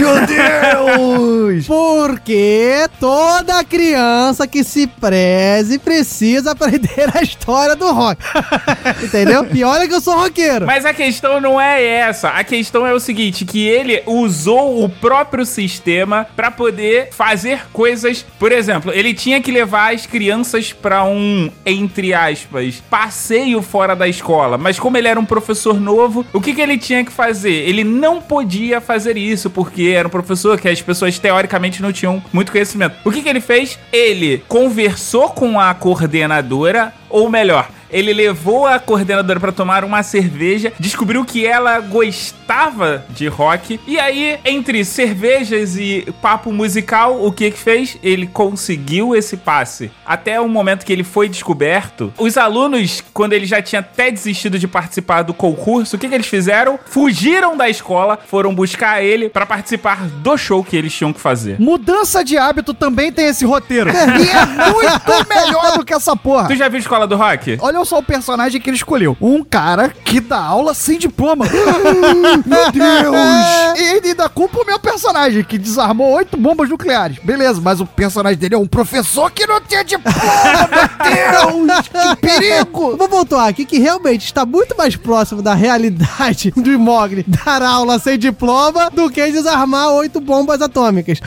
A: Meu Deus!
B: Porque toda criança que se preze precisa aprender a história do rock. Entendeu? E olha que eu sou roqueiro.
D: Mas a questão não é essa. A questão é o seguinte, que ele usou o próprio sistema pra poder fazer coisas. Por exemplo, ele tinha que levar as crianças pra um, entre aspas, passeio fora da escola. Mas como ele era um professor novo, o que, que ele tinha que fazer? Ele não podia fazer isso porque era um professor que as pessoas teoricamente não tinham muito conhecimento. O que, que ele fez? Ele conversou com a coordenadora, ou melhor, ele levou a coordenadora pra tomar uma cerveja, descobriu que ela gostava de rock, e aí, entre cervejas e papo musical, o que que fez? Ele conseguiu esse passe. Até o momento que ele foi descoberto, os alunos, quando ele já tinha até desistido de participar do concurso, o que que eles fizeram? Fugiram da escola, foram buscar ele pra participar do show que eles tinham que fazer.
A: Mudança de hábito também tem esse roteiro. e é muito melhor do que essa porra.
D: Tu já viu Escola do Rock?
A: Olha só o personagem que ele escolheu. Um cara que dá aula sem diploma. Meu Deus! E ele ainda culpa o meu personagem, que desarmou oito bombas nucleares. Beleza, mas o personagem dele é um professor que não tinha diploma, meu Deus! Que perigo!
B: Vou voltar aqui que realmente está muito mais próximo da realidade do Mogli dar aula sem diploma do que desarmar oito bombas atômicas.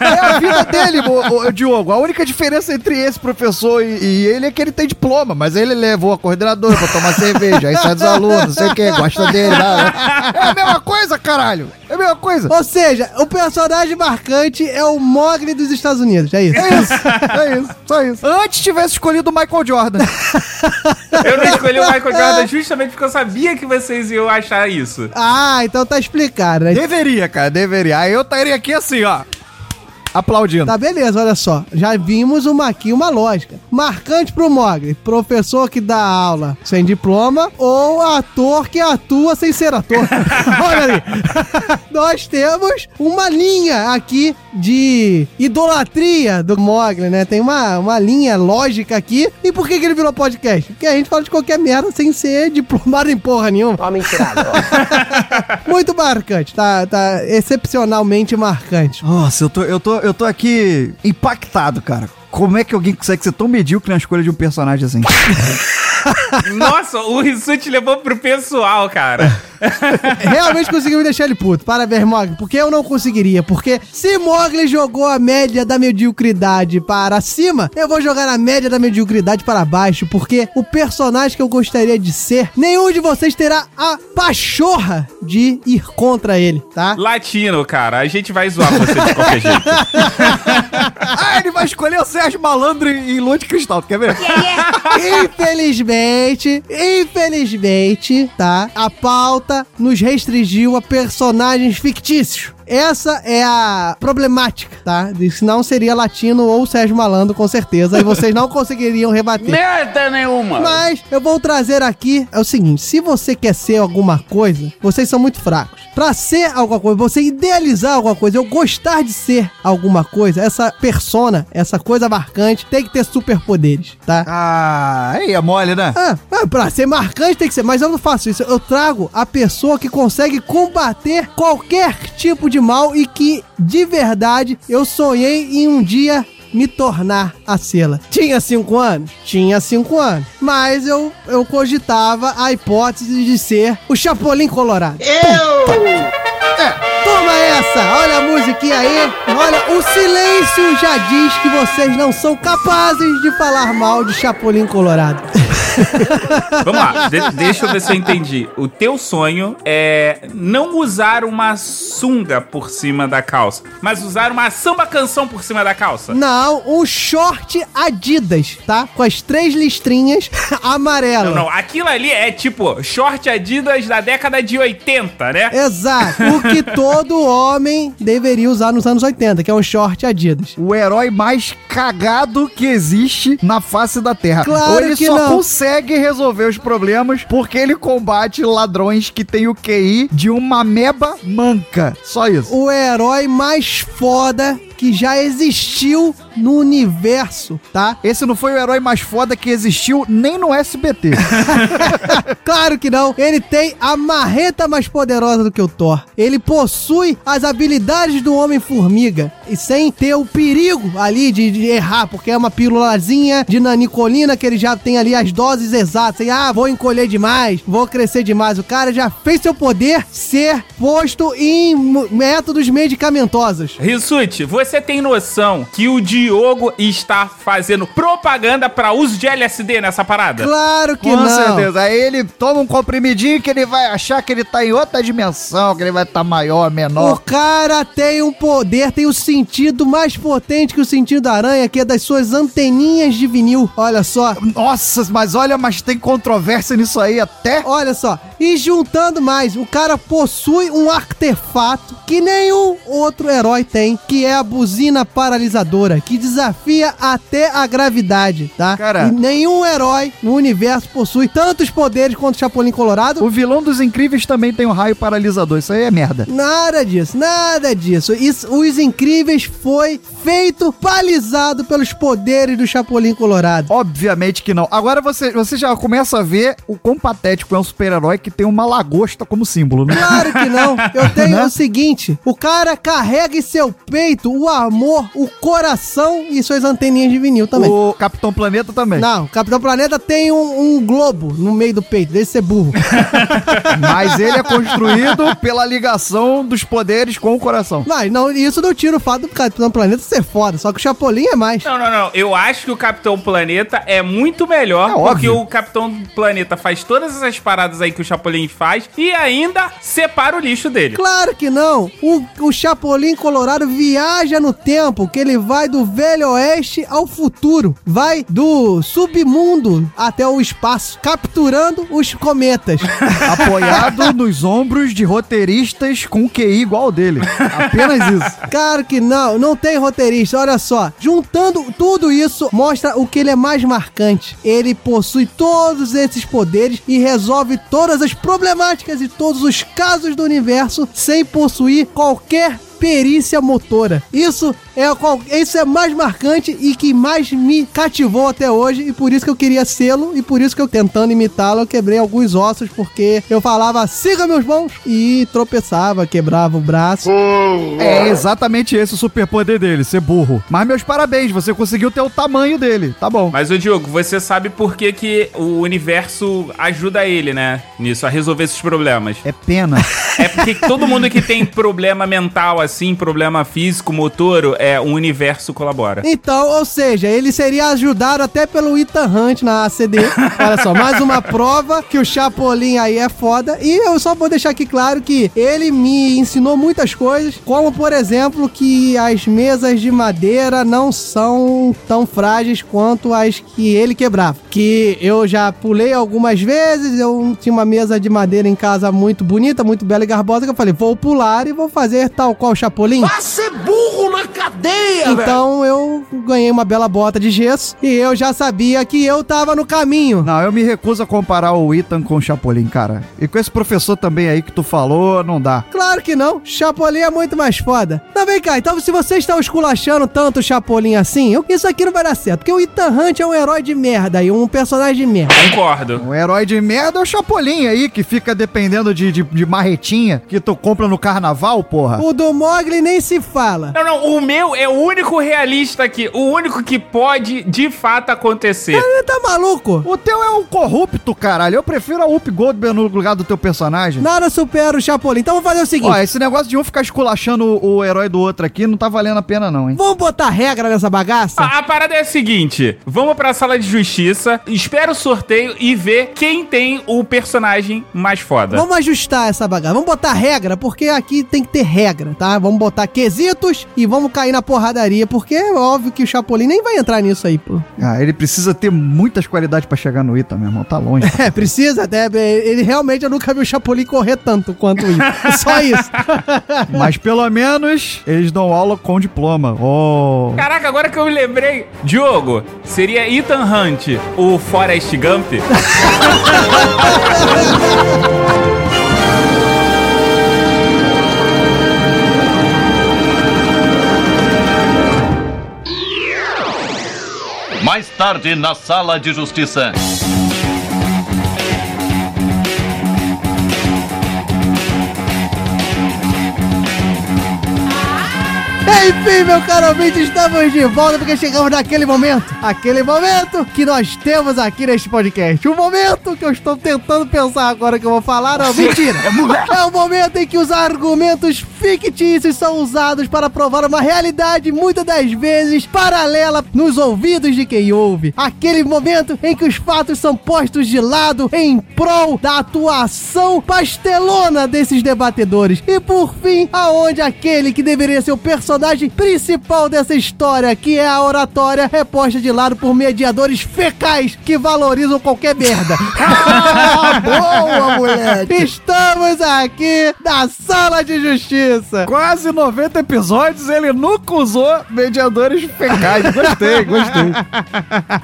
A: É a vida dele, o, o, Diogo. A única diferença entre esse professor e, e, ele é que ele tem diploma, mas ele levou a coordenadora pra tomar cerveja, aí sai dos alunos, não sei o que, gosta dele. Não. É a mesma coisa, caralho. É a mesma coisa.
B: Ou seja, o personagem marcante é o Mogli dos Estados Unidos, é isso?
A: É isso, é isso, só isso. Antes tivesse escolhido o Michael Jordan.
D: Eu não escolhi o Michael Jordan justamente porque eu sabia que vocês iam achar isso.
B: Ah, então tá explicado, né?
A: Deveria, cara, deveria. Aí eu estaria aqui assim, ó aplaudindo.
B: Tá, beleza, olha só. Já vimos uma aqui, uma lógica. Marcante pro Mogli, professor que dá aula sem diploma ou ator que atua sem ser ator. olha ali. Nós temos uma linha aqui de idolatria do Mogli, né? Tem uma, uma linha lógica aqui. E por que, que ele virou podcast? Porque a gente fala de qualquer merda sem ser diplomado em porra nenhuma.
C: Ó, mentirado.
B: Muito marcante, tá, tá excepcionalmente marcante.
A: Nossa, eu tô, eu tô, eu tô aqui impactado, cara. Como é que alguém consegue ser tão medíocre na escolha de um personagem assim?
D: Nossa, o Rissuti levou pro pessoal, cara.
B: Realmente conseguiu me deixar ele puto. Parabéns, Mogli. Porque eu não conseguiria. Porque se Mogli jogou a média da mediocridade para cima, eu vou jogar a média da mediocridade para baixo. Porque o personagem que eu gostaria de ser, nenhum de vocês terá a pachorra de ir contra ele, tá?
D: Latino, cara. A gente vai zoar você de qualquer jeito.
A: ah, ele vai escolher o Sérgio Malandro em Lua de Cristal. Quer ver?
B: Infelizmente, infelizmente, tá? A pauta nos restringiu a personagens fictícios. Essa é a problemática, tá? Senão seria latino ou Sérgio Malandro, com certeza. E vocês não conseguiriam rebater.
F: Merda nenhuma!
B: Mas eu vou trazer aqui é o seguinte: se você quer ser alguma coisa, vocês são muito fracos. Pra ser alguma coisa, você idealizar alguma coisa, eu gostar de ser alguma coisa, essa persona, essa coisa marcante, tem que ter superpoderes, tá?
A: Ah, aí é mole, né?
B: Ah, ah, pra ser marcante tem que ser, mas eu não faço isso. Eu trago a pessoa que consegue combater qualquer tipo de mal e que, de verdade, eu sonhei em um dia me tornar a Sela. Tinha cinco anos? Tinha cinco anos. Mas eu, eu cogitava a hipótese de ser o Chapolin Colorado.
C: Eu!
B: É. Toma essa! Olha a musiquinha aí. Olha, o silêncio já diz que vocês não são capazes de falar mal de Chapolin Colorado.
D: Vamos lá, de deixa eu ver se eu entendi. O teu sonho é não usar uma sunga por cima da calça, mas usar uma samba canção por cima da calça.
B: Não, um short Adidas, tá? Com as três listrinhas amarelas.
D: Não, não, aquilo ali é tipo short Adidas da década de 80, né?
B: Exato. O que todo homem deveria usar nos anos 80, que é um short Adidas.
A: O herói mais cagado que existe na face da Terra.
B: Claro
A: Ou ele
B: que
A: só
B: não.
A: consegue resolver os problemas porque ele combate ladrões que tem o QI de uma meba manca. Só isso.
B: O herói mais foda que já existiu no universo, tá?
A: Esse não foi o herói mais foda que existiu nem no SBT.
B: claro que não. Ele tem a marreta mais poderosa do que o Thor. Ele possui as habilidades do Homem-Formiga. E sem ter o perigo ali de, de errar, porque é uma pílulazinha de nanicolina que ele já tem ali as doses exatas. E, ah, vou encolher demais, vou crescer demais. O cara já fez seu poder ser posto em métodos medicamentosos.
D: Rissuti, você tem noção que o Diogo está fazendo propaganda para uso de LSD nessa parada?
B: Claro que
A: Com
B: não.
A: certeza. Aí ele toma um comprimidinho que ele vai achar que ele tá em outra dimensão, que ele vai estar tá maior,
B: O
A: menor.
B: cara tem um poder, tem o sentido mais potente que o sentido da aranha, que é das suas anteninhas de vinil. Olha só.
A: Nossa, mas olha, mas tem controvérsia nisso aí até.
B: Olha só. E juntando mais, o cara possui um artefato que nenhum outro herói tem, que é a buzina paralisadora, que que desafia até a gravidade, tá?
A: Cara-
B: E nenhum herói no universo possui tantos poderes quanto o Chapolin Colorado.
A: O vilão dos Incríveis também tem um raio paralisador. Isso aí é merda.
B: Nada disso, nada disso. Isso, os Incríveis foi feito, balizado pelos poderes do Chapolin Colorado.
A: Obviamente que não. Agora você, você já começa a ver o quão patético é um super-herói que tem uma lagosta como símbolo, né?
B: Claro que não. Eu tenho
A: Né?
B: o seguinte: o cara carrega em seu peito o amor, o coração e suas anteninhas de vinil também.
A: O Capitão Planeta também.
B: Não, o Capitão Planeta tem um, um globo no meio do peito, desse ser burro.
A: Mas ele é construído pela ligação dos poderes com o coração.
B: Mas não, isso não tira o fato do Capitão Planeta ser foda, só que o Chapolin é mais.
D: Não, não, não. Eu acho que o Capitão Planeta é muito melhor,
A: É
D: porque
A: óbvio.
D: o Capitão Planeta faz todas essas paradas aí que o Chapolin faz e ainda separa o lixo dele.
B: Claro que não! O, o Chapolin Colorado viaja no tempo, que ele vai do Velho Oeste ao futuro. Vai do submundo até o espaço, capturando os cometas.
A: Apoiado nos ombros de roteiristas com QI igual dele. Apenas isso.
B: Claro que não, não tem roteirista. Olha só, juntando tudo isso, mostra o que ele é mais marcante. Ele possui todos esses poderes e resolve todas as problemáticas e todos os casos do universo sem possuir qualquer perícia motora. Isso é, qual- isso é mais marcante e que mais me cativou até hoje e por isso que eu queria sê-lo e por isso que eu tentando imitá-lo eu quebrei alguns ossos porque eu falava siga meus bons e tropeçava, quebrava o braço.
A: É exatamente esse o superpoder dele, ser burro. Mas meus parabéns, você conseguiu ter o tamanho dele. Tá bom.
D: Mas, ô Diogo, você sabe por que, que o universo ajuda ele, né? Nisso, a resolver esses problemas.
A: É pena.
D: É porque todo mundo que tem problema mental, assim, problema físico, motor, é, o universo colabora.
B: Então, ou seja, ele seria ajudado até pelo Ethan Hunt na ACD. Olha só, mais uma prova que o Chapolin aí é foda. E eu só vou deixar aqui claro que ele me ensinou muitas coisas, como por exemplo que as mesas de madeira não são tão frágeis quanto as que ele quebrava. Que eu já pulei algumas vezes, eu tinha uma mesa de madeira em casa muito bonita, muito bela e garbosa, que eu falei, vou pular e vou fazer tal qual o Chapolin.
C: Vai ser burro na cadeia, velho.
B: Então eu ganhei uma bela bota de gesso e eu já sabia que eu tava no caminho.
A: Não, eu me recuso a comparar o Ethan com o Chapolin, cara. E com esse professor também aí que tu falou, não dá.
B: Claro que não, Chapolin é muito mais foda. Não, vem cá, então se vocês estão esculachando tanto o Chapolin assim, eu- isso aqui não vai dar certo. Porque o Ethan Hunt é um herói de merda e um personagem de merda.
D: Concordo.
A: O herói de merda é o Chapolin aí, que fica dependendo de, de, de marretinha que tu compra no carnaval, porra.
B: O do Mogli nem se fala.
D: Não, não, o meu é o único realista aqui, o único que pode de fato acontecer.
B: Ele tá maluco?
A: O teu é um corrupto, caralho. Eu prefiro a Up Goldberg no lugar do teu personagem.
B: Nada supera o Chapolin. Então vamos fazer o seguinte.
A: Ó, esse negócio de um ficar esculachando o, o herói do outro aqui não tá valendo a pena não, hein?
B: Vamos botar regra nessa bagaça?
D: A, a parada é a seguinte: vamos pra sala de justiça, espera o sorteio e vê quem tem o personagem mais foda.
B: Vamos ajustar essa bagaça. Vamos botar regra, porque aqui tem que ter regra, tá? Vamos botar quesitos e vamos cair na porradaria, porque é óbvio que o Chapolin nem vai entrar nisso aí, pô.
A: Ah, ele precisa ter muitas qualidades pra chegar no Ita, meu irmão. Tá longe.
B: É, precisa até. Ele realmente eu nunca vi o Chapolin correr tanto quanto isso. É Só isso.
A: Mas pelo menos eles dão aula com diploma. Oh.
D: Caraca, agora que eu me lembrei, Diogo, seria Ethan Hunt o Forrest Gump?
N: Mais tarde, na sala de justiça.
B: Enfim, meu caro ouvinte, estamos de volta porque chegamos naquele momento. Aquele momento que nós temos aqui neste podcast. O momento que eu estou tentando pensar agora que eu vou falar. Não, mentira. É o momento em que os argumentos fictícios são usados para provar uma realidade, muitas das vezes paralela nos ouvidos de quem ouve. Aquele momento em que os fatos são postos de lado em prol da atuação pastelona desses debatedores. E por fim, aonde aquele que deveria ser o personagem principal dessa história, que é a oratória, é posta de lado por mediadores fecais que valorizam qualquer merda.
A: boa, moleque!
B: Estamos aqui na sala de justiça. justiça.
A: Quase 90 episódios, ele nunca usou mediadores fecais. Gostei, gostei.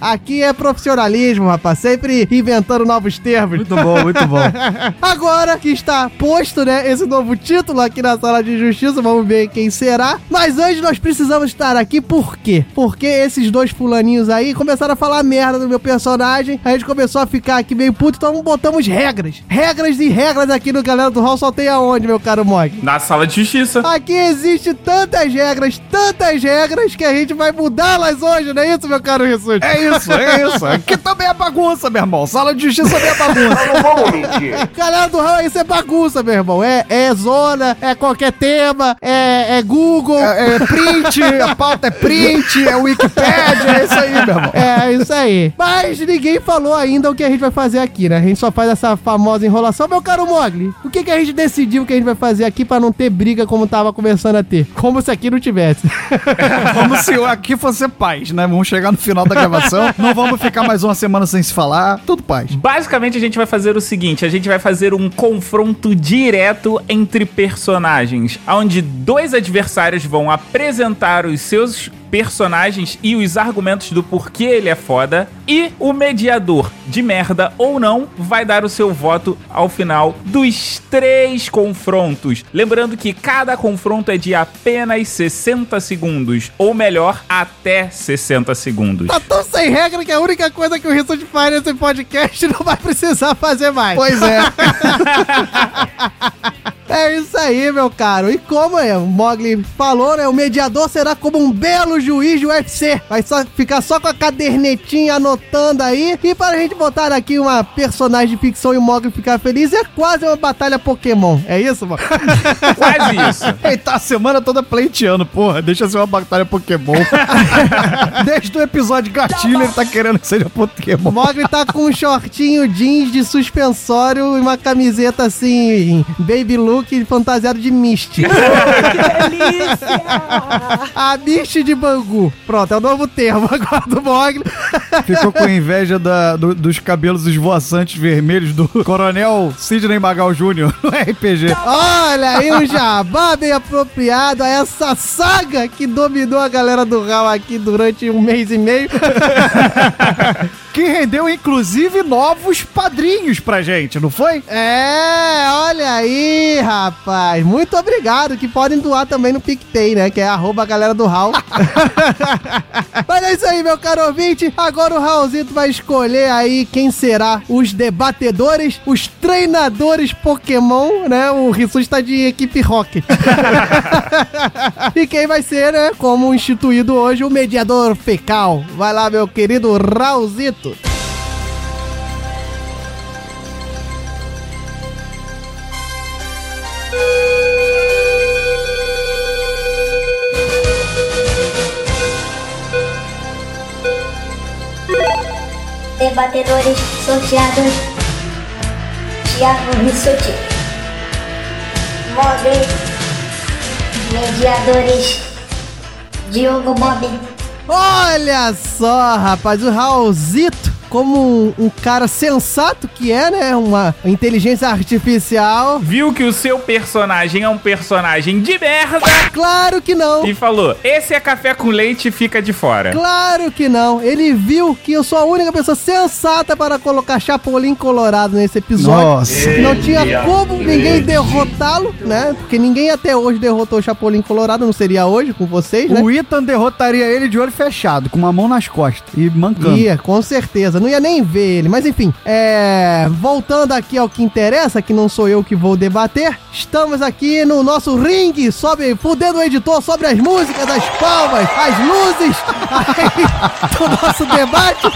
B: Aqui é profissionalismo, rapaz. Sempre inventando novos termos.
A: Muito bom, muito bom.
B: Agora que está posto, né, esse novo título aqui na sala de justiça, vamos ver quem será. Mas antes nós precisamos estar aqui por quê? Porque esses dois fulaninhos aí começaram a falar merda do meu personagem. A gente começou a ficar aqui meio puto, então botamos regras. Regras e regras aqui no Galera do Hall só tem aonde, meu caro Mog?
D: Na sala de justiça.
B: Aqui existe tantas regras, tantas regras que a gente vai mudá-las hoje, não é isso, meu caro Jesus?
A: É isso, é isso. Aqui também é bagunça, meu irmão. Sala de justiça também é bagunça.
C: Não vamos mentir.
B: Galera do Hall, isso é bagunça, meu irmão. É, é zona, é qualquer tema, é, é Google.
A: É, é print, a pauta é print, é Wikipedia, é isso aí, meu irmão.
B: É, isso aí. Mas ninguém falou ainda o que a gente vai fazer aqui, né? A gente só faz essa famosa enrolação. Meu caro Mogli, o que, que a gente decidiu que a gente vai fazer aqui pra não ter briga como tava começando a ter? Como se aqui não tivesse.
A: Como se aqui fosse paz, né? Vamos chegar no final da gravação, não vamos ficar mais uma semana sem se falar, tudo paz.
D: Basicamente, a gente vai fazer o seguinte: a gente vai fazer um confronto direto entre personagens, onde dois adversários vão apresentar os seus personagens e os argumentos do porquê ele é foda, e o mediador, de merda ou não, vai dar o seu voto ao final dos três confrontos. Lembrando que cada confronto é de apenas 60 segundos, ou melhor, até 60 segundos.
B: Tá tão sem regra que a única coisa que o Rissuti faz nesse podcast não vai precisar fazer mais.
A: Pois é.
B: É isso aí, meu caro. E como é, o Mogli falou, né? O mediador será como um belo juiz de UFC. Vai só ficar só com a cadernetinha anotando aí. E para a gente botar aqui uma personagem de ficção e o Mogli ficar feliz, é quase uma batalha Pokémon. É isso, mano?
D: Quase isso.
A: Ele tá a semana toda pleiteando, porra. Deixa ser uma batalha Pokémon. Desde o episódio gatilho, ele tá querendo que seja
B: O
A: Pokémon.
B: Mogli tá com um shortinho jeans de suspensório e uma camiseta assim, baby look fantasiado de Misty. A Misty de Pronto, é o novo termo agora do Mogli.
A: Ficou com inveja da- do- dos cabelos esvoaçantes vermelhos do Coronel Sidney Magal Jr. no RPG.
B: Olha aí um jabá bem apropriado a essa saga que dominou a galera do Raul aqui durante um mês e meio.
A: Que rendeu, inclusive, novos padrinhos pra gente, não foi?
B: É, olha aí, rapaz. Muito obrigado, que podem doar também no PicPay, né? Que é arroba galera do Raul. Mas é isso aí, meu caro ouvinte. Agora o Raulzito vai escolher aí quem será os debatedores, os treinadores Pokémon, né? O Rissus está de equipe rock. e quem vai ser, né? Como instituído hoje, o mediador fecal. Vai lá, meu querido Raulzito.
H: Debatedores sorteados. Thiago Rissuti. Mogli. Mediadores. Diogo Bob.
B: Olha só, rapaz, o Raulzito, como um, um cara sensato que é, né? Uma inteligência artificial.
D: Viu que o seu personagem é um personagem de merda
B: Claro que não.
D: e falou: esse é café com leite e fica de fora.
B: Claro que não. Ele viu que eu sou a única pessoa sensata para colocar Chapolin Colorado nesse episódio.
A: Nossa.
B: Não tinha como ninguém derrotá-lo, né? Porque ninguém até hoje derrotou o Chapolin Colorado, não seria hoje com vocês, né?
A: O Ethan derrotaria ele de olho fechado, com uma mão nas costas e mancando.
B: Ia, com certeza. Não ia nem ver ele. Mas enfim, é... voltando aqui ao que interessa, que não sou eu que vou debater, estamos aqui no nosso ringue, sobe, fudendo o editor sobre as músicas, as palmas, as luzes aí, do nosso debate.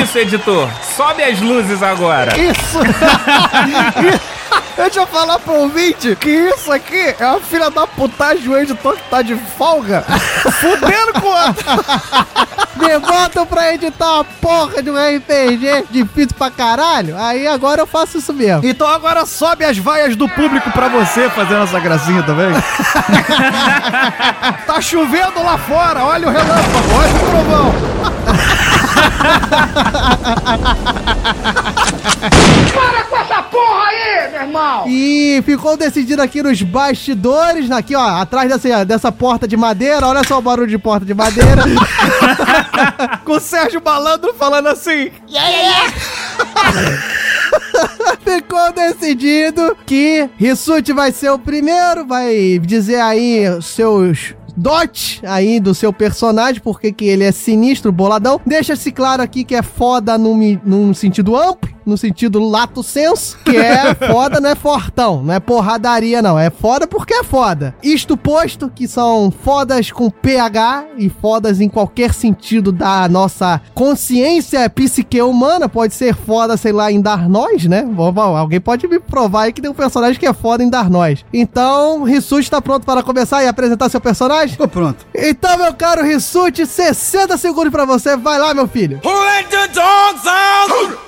D: Isso, editor. Sobe as luzes agora.
A: Isso! Deixa eu falar pro ouvinte que isso aqui é uma filha da putagem, o editor que tá de folga, fudendo com outro.
B: Me botam pra editar uma porra de um RPG difícil pra caralho. Aí agora eu faço isso mesmo.
A: Então agora sobe as vaias do público pra você fazendo essa gracinha também. tá chovendo lá fora, olha o relâmpago, olha o trovão.
C: Para porra aí, meu irmão!
B: E ficou decidido aqui nos bastidores, aqui ó, atrás dessa, dessa porta de madeira, olha só o barulho de porta de madeira.
A: Com o Sérgio Malandro falando assim.
B: Ficou decidido que Rissuti vai ser o primeiro, vai dizer aí seus dotes aí do seu personagem, porque que ele é sinistro, boladão. Deixa-se claro aqui que é foda num, num sentido amplo, no sentido lato senso, que é foda, não é fortão, não é porradaria não, é foda porque é foda. Isto posto que são fodas com PH e fodas em qualquer sentido da nossa consciência psique humana, pode ser foda, sei lá, em dar nós, né? Bom, bom, Alguém pode me provar aí que tem um personagem que é foda em dar nós. Então, Rissuti está pronto para começar e apresentar seu personagem?
A: Tô pronto.
B: Então, meu caro Rissuti, 60 segundos pra você, vai lá, meu filho.
A: Então,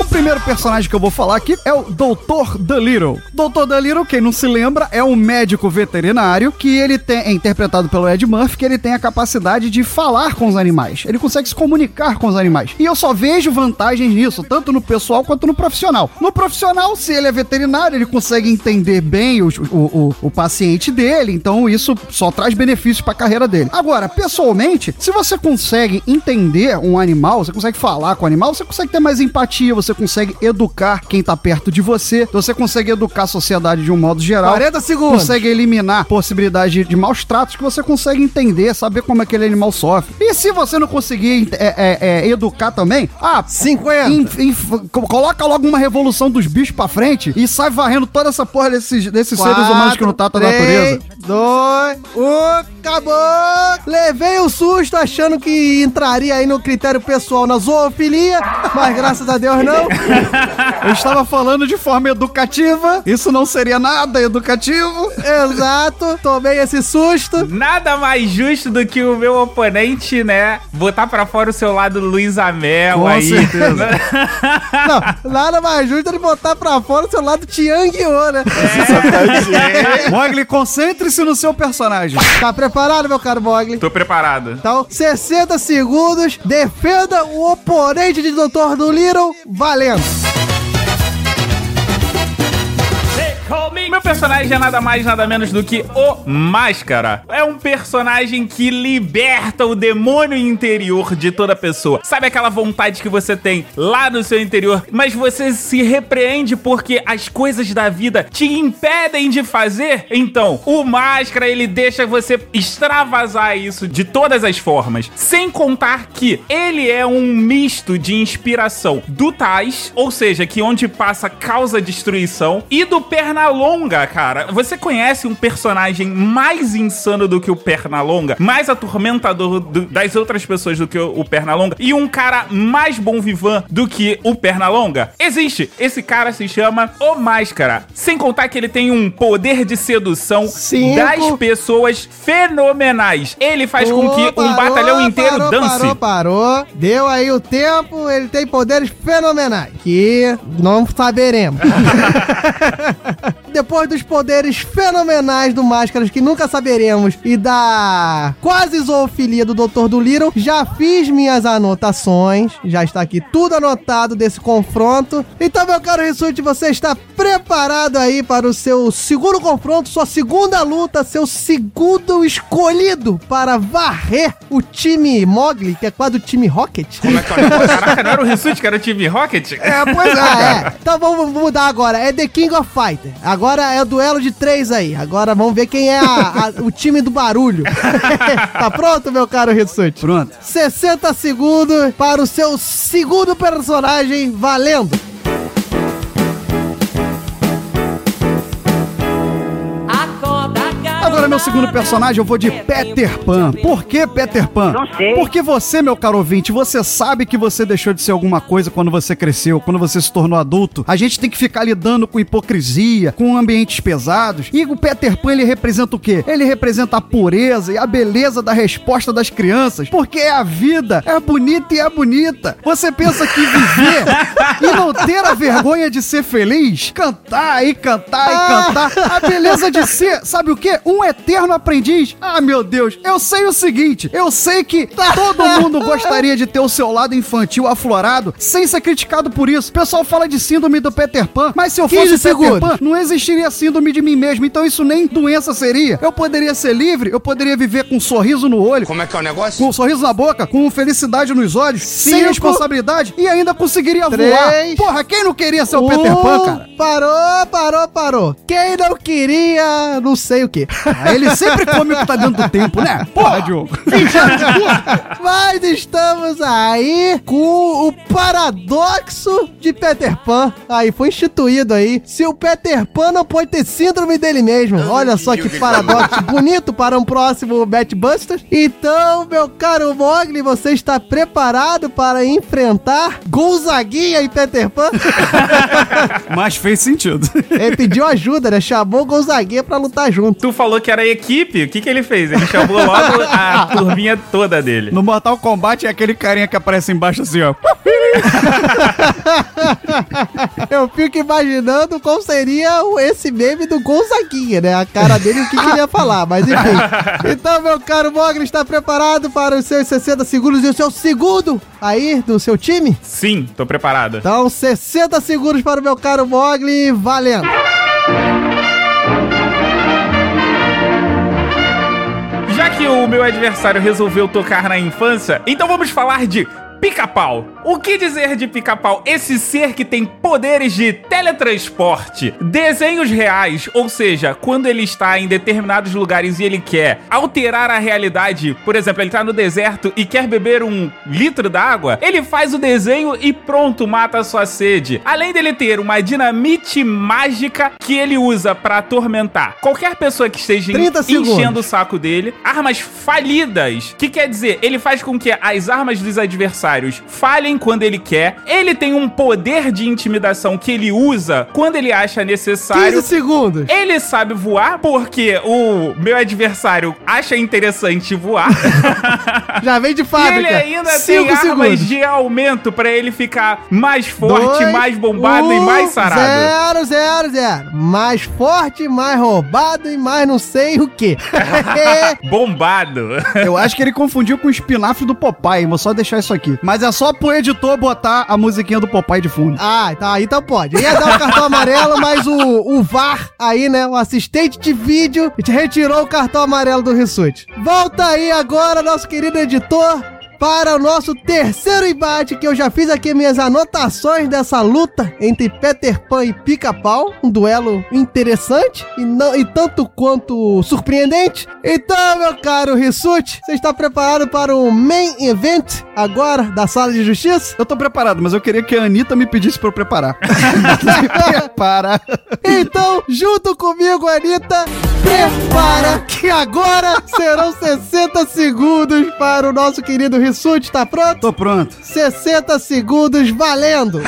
A: o primeiro personagem que eu vou falar aqui é o Dr. Dolittle. Dr. Dolittle, quem não se lembra, é um médico veterinário que ele tem, é interpretado pelo Ed Murphy, que ele tem a capacidade de falar com os animais. Ele consegue se comunicar com os animais. E eu só vejo vantagens nisso, tanto no pessoal quanto no profissional. No profissional, se ele é veterinário, ele consegue entender bem os- o, o, o paciente dele, então isso só traz benefícios pra carreira dele. Agora, pessoalmente, se você consegue entender um animal, você consegue falar com o animal, você consegue ter mais empatia, você consegue educar quem tá perto de você, você consegue educar a sociedade de um modo geral.
B: 40 segundos.
A: Consegue eliminar possibilidade de, maus tratos que você consegue entender, saber como aquele animal sofre. E se você não conseguir é, é, é, educar também, ah,
B: 50.
A: em- em- co- coloca logo uma revolução dos bichos pra frente e sai varrendo toda essa porra desses, desses seres humanos que não tratam a natureza.
B: 2, 1, acabou! Levei um susto achando que entraria aí no critério pessoal na zoofilia, mas graças a Deus não.
A: Eu estava falando de forma educativa, isso não seria nada educativo.
B: Exato, tomei esse susto.
D: Nada mais justo do que o meu oponente, né? Botar pra fora o seu lado Luiz Amel
A: Com
D: aí.
A: certeza.
B: Não, nada mais justo ele botar pra fora o seu lado Tianguiô, né?
A: Mogli, concentre-se no seu personagem.
B: Tá preparado, meu caro Mogli?
D: Tô preparado.
B: Então, 60 segundos, defenda o oponente de Dr. Dolittle, valendo!
D: Meu personagem é nada mais, nada menos do que o Máscara. É um personagem que liberta o demônio interior de toda pessoa. Sabe aquela vontade que você tem lá no seu interior, mas você se repreende porque as coisas da vida te impedem de fazer? Então, o Máscara, ele deixa você extravasar isso de todas as formas. Sem contar que ele é um misto de inspiração do Tais, ou seja, que onde passa causa destruição, e do Pernalonga, cara. Você conhece um personagem mais insano do que o Pernalonga? Mais atormentador do- das outras pessoas do que o, o Pernalonga? E um cara mais bom vivan do que o Pernalonga? Existe! Esse cara se chama O Máscara. Sem contar que ele tem um poder de sedução
B: Cinco.
D: das pessoas fenomenais. Ele faz com que um
B: parou,
D: batalhão inteiro
B: parou,
D: dance.
B: Parou, parou. Deu aí o tempo, ele tem poderes fenomenais. Que não saberemos. Depois dos poderes fenomenais do Máscaras, que nunca saberemos, e da quase zoofilia do Dr. Dolittle, já fiz minhas anotações. Já está aqui tudo anotado desse confronto. Então, meu caro Rissuti, você está preparado aí para o seu segundo confronto, sua segunda luta, seu segundo escolhido para varrer o time Mogli, que é quase o time Rocket.
D: Como é que é? Caraca, não era o Rissuti que era o time Rocket?
A: É, pois é.
B: Ah, é. Então vamos mudar agora. É The King of Fighter. Agora é o duelo de três aí. Agora vamos ver quem é a- a- o time do barulho. tá pronto, meu caro Rissuti?
A: Pronto.
B: 60 segundos para o seu segundo personagem valendo.
A: Meu segundo personagem, eu vou de Peter Pan. Por que Peter Pan?
P: Não sei.
A: Porque você, meu caro ouvinte, você sabe que você deixou de ser alguma coisa quando você cresceu, quando você se tornou adulto. A gente tem que ficar lidando com hipocrisia, com ambientes pesados. E o Peter Pan, ele representa o quê? Ele representa a pureza e a beleza da resposta das crianças. Porque é a vida, é bonita e é bonita. Você pensa que viver e não ter a vergonha de ser feliz, cantar e cantar e cantar, a beleza de ser, sabe o quê? Um eterno aprendiz. Ah, meu Deus, eu sei o seguinte: eu sei que todo mundo gostaria de ter o seu lado infantil aflorado sem ser criticado por isso. O pessoal fala de síndrome do Peter Pan, mas se eu
B: 15
A: fosse Peter
B: segundos.
A: Pan, não existiria síndrome de mim mesmo. Então isso nem doença seria. Eu poderia ser livre, eu poderia viver com um sorriso no olho.
C: Como é que é o negócio?
A: Com um sorriso na boca, com felicidade nos olhos, sem
B: Cinco,
A: responsabilidade e ainda conseguiria
B: três,
A: voar. Porra, quem não queria ser o Peter Pan,
B: Um,
A: cara?
B: Parou, parou, parou. Quem não queria, não sei o quê.
A: Ele sempre come o que tá dentro do tempo, né? Porra, Diogo.
B: Mas estamos aí com o paradoxo de Peter Pan. Aí, foi instituído aí. Se o Peter Pan não pode ter síndrome dele mesmo. Olha só que paradoxo bonito para um próximo Batbusters. Então, meu caro Mogli, você está preparado para enfrentar Gonzaguinha e Peter Pan?
A: Mas fez sentido.
B: Ele pediu ajuda, né? Chamou o Gonzaguinha pra lutar junto.
D: Tu falou que era equipe, o que, que ele fez? Ele chamou logo a turminha toda dele.
A: No Mortal Kombat é aquele carinha que aparece embaixo assim, ó.
B: Eu fico imaginando qual seria o- esse meme do Gonzaguinha, né? A cara dele e o que queria falar, mas enfim. Então, meu caro Mogli, está preparado para os seus 60 segundos e o seu segundo aí do seu time?
D: Sim, tô preparado.
B: Então, 60 segundos para o meu caro Mogli, valendo!
D: Que o meu adversário resolveu tocar na infância, então vamos falar de Pica-pau. O que dizer de pica-pau? Esse ser que tem poderes de teletransporte, desenhos reais, ou seja, quando ele está em determinados lugares e ele quer alterar a realidade, por exemplo, ele está no deserto e quer beber um litro d'água, ele faz o desenho e pronto, mata a sua sede. Além dele ter uma dinamite mágica que ele usa para atormentar qualquer pessoa que esteja
B: 30
D: enchendo o saco dele. Armas falidas. Que quer dizer, ele faz com que as armas dos adversários falhem quando ele quer. Ele tem um poder de intimidação que ele usa quando ele acha necessário.
B: 15 segundos.
D: Ele sabe voar porque o meu adversário acha interessante voar.
B: Já vem de
D: e
B: fábrica.
D: ele ainda tem
B: Cinco
D: armas
B: segundos.
D: de aumento pra ele ficar mais forte,
B: Dois,
D: mais bombado e
B: um,
D: mais sarado.
B: Zero, zero, zero. Mais forte, mais roubado e mais não sei o quê.
D: Bombado.
A: Eu acho que ele confundiu com o espinafre do Popeye. Vou só deixar isso aqui. Mas é só pro editor botar a musiquinha do Popeye de fundo.
B: Ah, tá, então pode. Ia dar o cartão amarelo, mas o, o VAR aí, né, o assistente de vídeo, retirou o cartão amarelo do Rissuti. Volta aí agora, nosso querido editor, para o nosso terceiro embate, que eu já fiz aqui minhas anotações dessa luta entre Peter Pan e Pica-Pau. Um duelo interessante e, não, e tanto quanto surpreendente. Então, meu caro Rissuti, você está preparado para o main event agora da Sala de Justiça?
A: Eu tô preparado, mas eu queria que a Anitta me pedisse pra eu preparar. Prepara.
B: Então, junto comigo, Anitta, prepara que agora serão 60 segundos para o nosso querido Rissuti. Tá pronto?
A: Tô pronto.
B: 60 segundos valendo!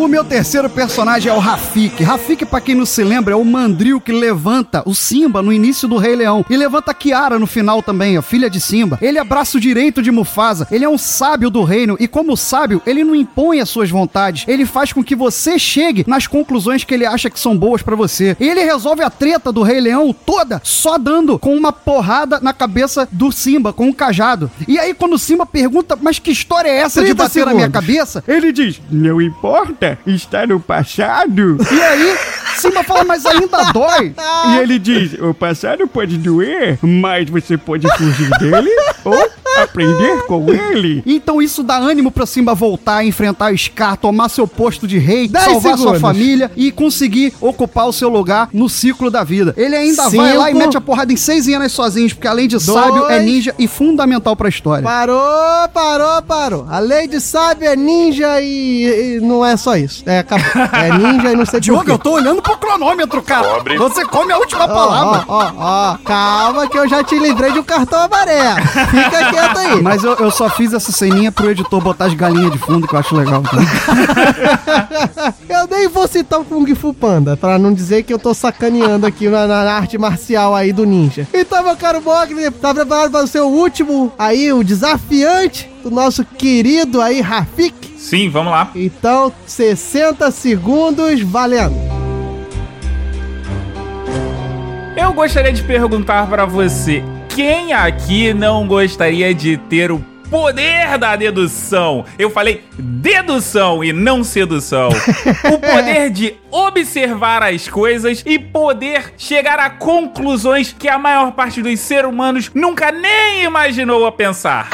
A: O meu terceiro personagem é o Rafik. Rafik, pra quem não se lembra, é o mandril que levanta o Simba no início do Rei Leão. E levanta a Kiara no final também, a filha de Simba. Ele é braço direito de Mufasa. Ele é um sábio do reino. E como sábio, ele não impõe as suas vontades. Ele faz com que você chegue nas conclusões que ele acha que são boas pra você. E ele resolve a treta do Rei Leão toda só dando com uma porrada na cabeça do Simba, com um cajado. E aí, quando o Simba pergunta, mas que história é essa de
B: 30
A: bater na minha
B: segundos.
A: cabeça? Ele diz, não importa, está no passado. E aí, Simba fala, mas ainda dói. E ele diz, o passado pode doer, mas você pode fugir dele ou aprender com ele. Então isso dá ânimo pra Simba voltar a enfrentar o Scar, tomar seu posto de rei,
B: Dez
A: salvar sua
B: segundos.
A: família e conseguir ocupar o seu lugar no ciclo da vida. Ele ainda vai lá e
B: Cinco.
A: mete a porrada em seis hienas sozinhos, porque além de sábio, é
B: Dois.
A: ninja e fundamental pra história.
B: Parou, parou, parou. A lei de sábio é ninja e, e não é só isso. É, acabou. É ninja e não sei
A: Diogo,
B: quê.
A: eu tô olhando pro cronômetro, cara.
N: Pobre.
A: Você come a última
B: Ó,
A: palavra.
B: ó, ó, ó, calma que eu já te livrei de um cartão amarelo. Fica quieto aí.
A: Mas eu, eu só fiz essa ceninha pro editor botar as galinhas de fundo, que eu acho legal.
B: Eu nem vou citar o Kung Fu Panda, pra não dizer que eu tô sacaneando aqui na, na arte marcial aí do ninja. Então, meu caro Mogli, tá preparado para o seu último aí, o desafiante do nosso querido aí, Rafik?
D: Sim, vamos lá.
B: Então, 60 segundos, valendo.
D: Eu gostaria de perguntar pra você: quem aqui não gostaria de ter o poder da dedução? Eu falei dedução e não sedução. o poder de observar as coisas e poder chegar a conclusões que a maior parte dos seres humanos nunca nem imaginou a pensar.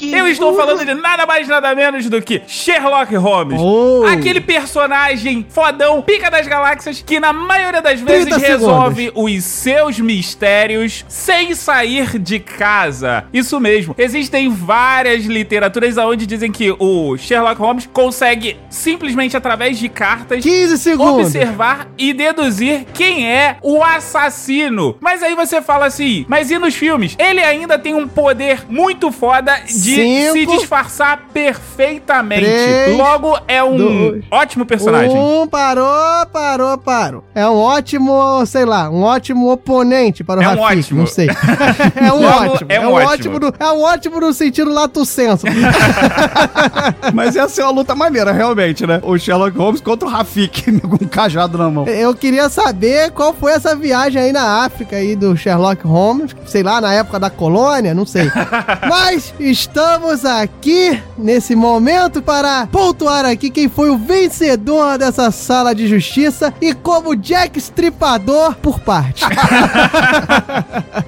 D: Eu estou falando de nada mais nada menos do que Sherlock Holmes.
B: Oh.
D: Aquele personagem fodão, pica das galáxias, que na maioria das vezes
B: 30
D: resolve os seus mistérios sem sair de casa. Isso mesmo. Existem várias literaturas onde dizem que o Sherlock Holmes consegue simplesmente através de cartas
B: 15 segundos.
D: observar e deduzir quem é o assassino. Mas aí você fala assim, mas e nos filmes? Ele ainda tem um poder muito foda de
B: Cinco,
D: se disfarçar perfeitamente.
B: três,
D: Logo, é um
B: dois,
D: ótimo personagem.
B: Um, parou, parou, parou. É um ótimo, sei lá, um ótimo oponente para o
D: É um ótimo.
B: não sei. é um
D: Logo,
B: ótimo.
D: é
B: É
D: um
B: um
D: ótimo.
B: ótimo. no, é um ótimo no sentido lato senso.
A: Mas ia ser uma luta maneira, realmente, né? O Sherlock Holmes contra o Rafik com um cajado na mão.
B: Eu queria saber qual foi essa viagem aí na África aí do Sherlock Holmes, sei lá, na época da colônia, não sei. Mas estamos aqui nesse momento para pontuar aqui quem foi o vencedor dessa sala de justiça e como Jack Stripador por parte.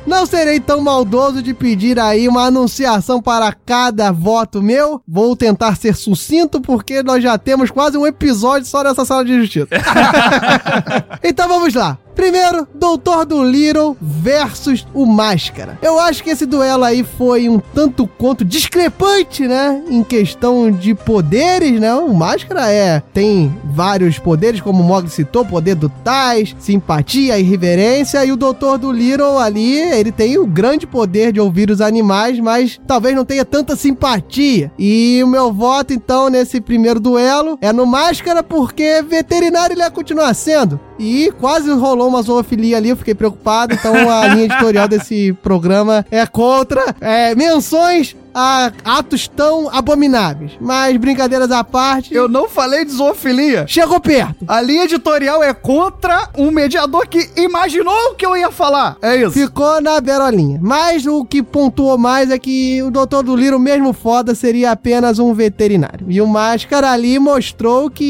B: Não serei tão maldoso de pedir aí uma anunciação para cada voto meu. Vou tentar ser sucinto porque nós já temos quase um episódio só nessa sala de justiça. então vamos lá. Primeiro, Doutor do Little versus o Máscara. Eu acho que esse duelo aí foi um tanto quanto discrepante, né? Em questão de poderes, né? O Máscara é tem vários poderes, como o Mog citou, poder do Tais, simpatia, irreverência, e o Doutor do Little ali, ele tem o grande poder de ouvir os animais, mas talvez não tenha tanta simpatia. E o meu voto, então, nesse primeiro duelo é no Máscara, porque veterinário ele ia continuar sendo. E quase rolou uma zoofilia ali, eu fiquei preocupado. Então a linha editorial desse programa é contra é, menções a atos tão abomináveis. Mas brincadeiras à parte.
A: Eu não falei de zoofilia.
B: Chegou perto.
A: A linha editorial é contra um mediador que imaginou o que eu ia falar. É isso.
B: Ficou na berolinha. Mas o que pontuou mais é que o Doutor do Liro, mesmo foda, seria apenas um veterinário. E o Máscara ali mostrou que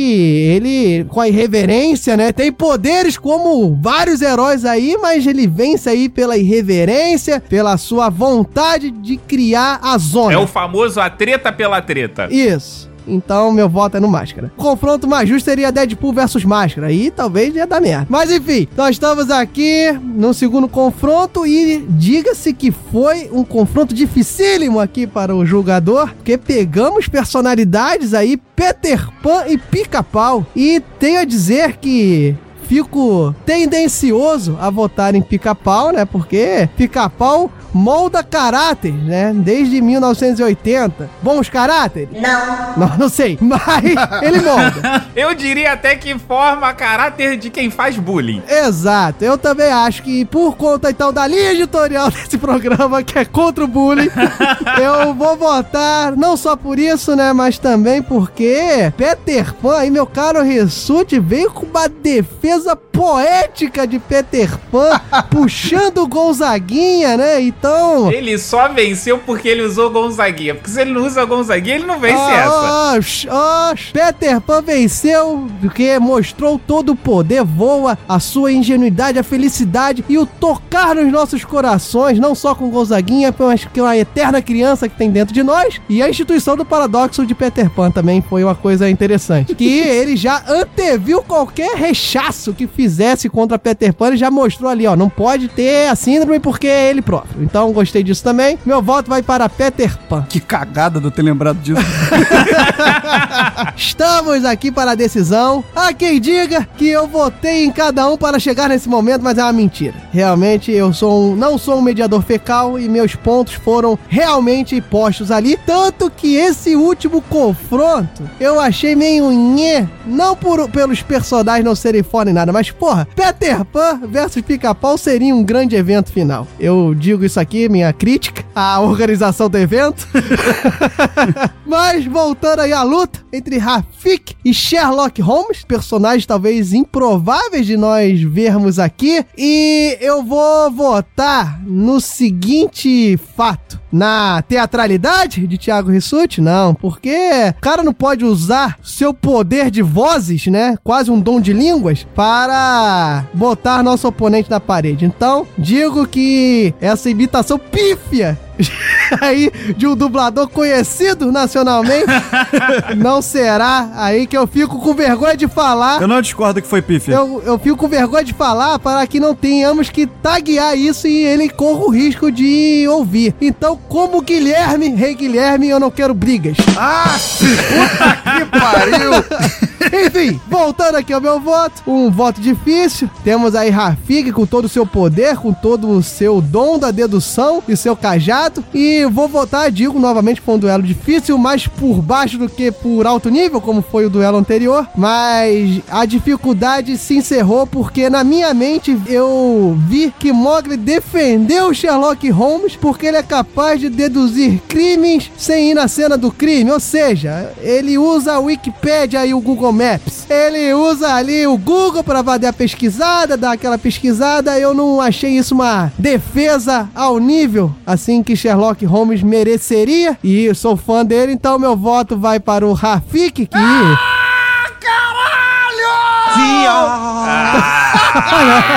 B: ele, com a irreverência, né, tem poderes como vários heróis aí, mas ele vence aí pela irreverência, pela sua vontade de criar a zona.
D: É o famoso a treta pela treta.
B: Isso. Então, meu voto é no Máscara. O confronto mais justo seria Deadpool versus Máscara. Aí talvez ia dar merda. Mas enfim, nós estamos aqui no segundo confronto e diga-se que foi um confronto dificílimo aqui para o julgador, porque pegamos personalidades aí, Peter Pan e Pica-Pau. E tenho a dizer que fico tendencioso a votar em pica-pau, né? Porque pica-pau molda caráter, né? Desde 1980. Bons caráteres?
H: Não.
B: Não, não sei, mas ele molda.
D: Eu diria até que forma caráter de quem faz bullying.
B: Exato, eu também acho que por conta então da linha editorial desse programa que é contra o bullying, eu vou votar não só por isso, né, mas também porque Peter Pan, aí meu caro Rissuti, veio com uma defesa poética de Peter Pan, puxando o Gonzaguinha, né, então...
D: Ele só venceu porque ele usou Gonzaguinha. Porque se ele não usa Gonzaguinha, ele não vence essa.
B: Osh, osh. Peter Pan venceu porque mostrou todo o poder, voa, a sua ingenuidade, a felicidade e o tocar nos nossos corações, não só com Gonzaguinha, mas que é uma eterna criança que tem dentro de nós. E a instituição do paradoxo de Peter Pan também foi uma coisa interessante. Que ele já anteviu qualquer rechaço que fizesse contra Peter Pan, ele já mostrou ali, ó, não pode ter a síndrome porque é ele próprio. Então gostei disso também. Meu voto vai para Peter Pan.
A: Que cagada de eu ter lembrado disso.
B: Estamos aqui para a decisão. Há quem diga que eu votei em cada um para chegar nesse momento, mas é uma mentira. Realmente eu sou um, não sou um mediador fecal e meus pontos foram realmente postos ali. Tanto que esse último confronto eu achei meio nhé. Não por, pelos personagens não serem foda nem nada, mas porra, Peter Pan versus Pica-Pau seria um grande evento final. Eu digo isso aqui, minha crítica à organização do evento. Mas voltando aí à luta entre Rafik e Sherlock Holmes, personagens talvez improváveis de nós vermos aqui, e eu vou votar no seguinte fato. Na teatralidade de Thiago Rissuti? Não, porque o cara não pode usar seu poder de vozes, né? Quase um dom de línguas, para botar nosso oponente na parede. Então, digo que essa imitação pífia aí de um dublador conhecido nacionalmente não será aí que eu fico com vergonha de falar.
A: Eu não discordo que foi pífia.
B: Eu, eu fico com vergonha de falar para que não tenhamos que taguear isso e ele corra o risco de ouvir. Então, como Guilherme, rei Guilherme, eu não quero brigas.
A: Ah, puta que pariu!
B: Enfim, voltando aqui ao meu voto, um voto difícil. Temos aí Rafik com todo o seu poder, com todo o seu dom da dedução e seu cajado. E vou votar, digo novamente, foi um duelo difícil, mais por baixo do que por alto nível, como foi o duelo anterior. Mas a dificuldade se encerrou porque na minha mente eu vi que Mogli defendeu Sherlock Holmes porque ele é capaz de deduzir crimes sem ir na cena do crime. Ou seja, ele usa a Wikipedia e o Google Maps. Ele usa ali o Google para fazer a pesquisada, dar aquela pesquisada. Eu não achei isso uma defesa ao nível assim que Sherlock Holmes mereceria. E eu sou fã dele, então meu voto vai para o Rafik, que.
D: Ah,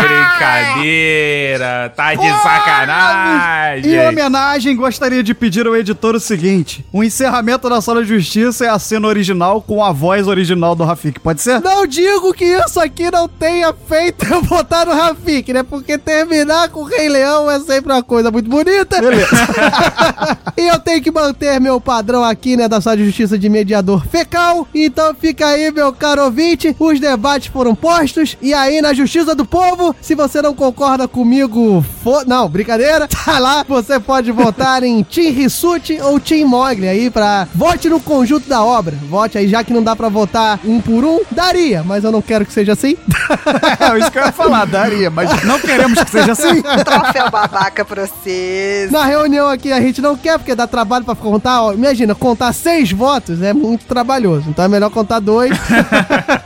D: brincadeira. Tá de sacanagem.
A: Em homenagem, gostaria de pedir ao editor o seguinte: o encerramento da Sala de Justiça é a cena original com a voz original do Rafik. Pode ser?
B: Não digo que isso aqui não tenha feito eu votar no Rafik, né? Porque terminar com o Rei Leão é sempre uma coisa muito bonita. e eu tenho que manter meu padrão aqui, né, da Sala de Justiça de mediador fecal. Então fica aí, meu caro ouvinte, os debates foram postos. E aí, na Justiça do Povo, se você não concorda comigo, fo... não, brincadeira, tá lá, você pode votar em Tim Rissuti ou Tim Mogli aí pra... Vote no conjunto da obra. Vote aí, já que não dá pra votar um por um, daria, mas eu não quero que seja assim.
A: é isso que eu ia falar, daria, mas não queremos que seja assim.
P: Troféu babaca pra vocês.
B: Na reunião aqui a gente não quer, porque dá trabalho pra contar. Ó, imagina, contar seis votos é muito trabalhoso. Então é melhor contar dois.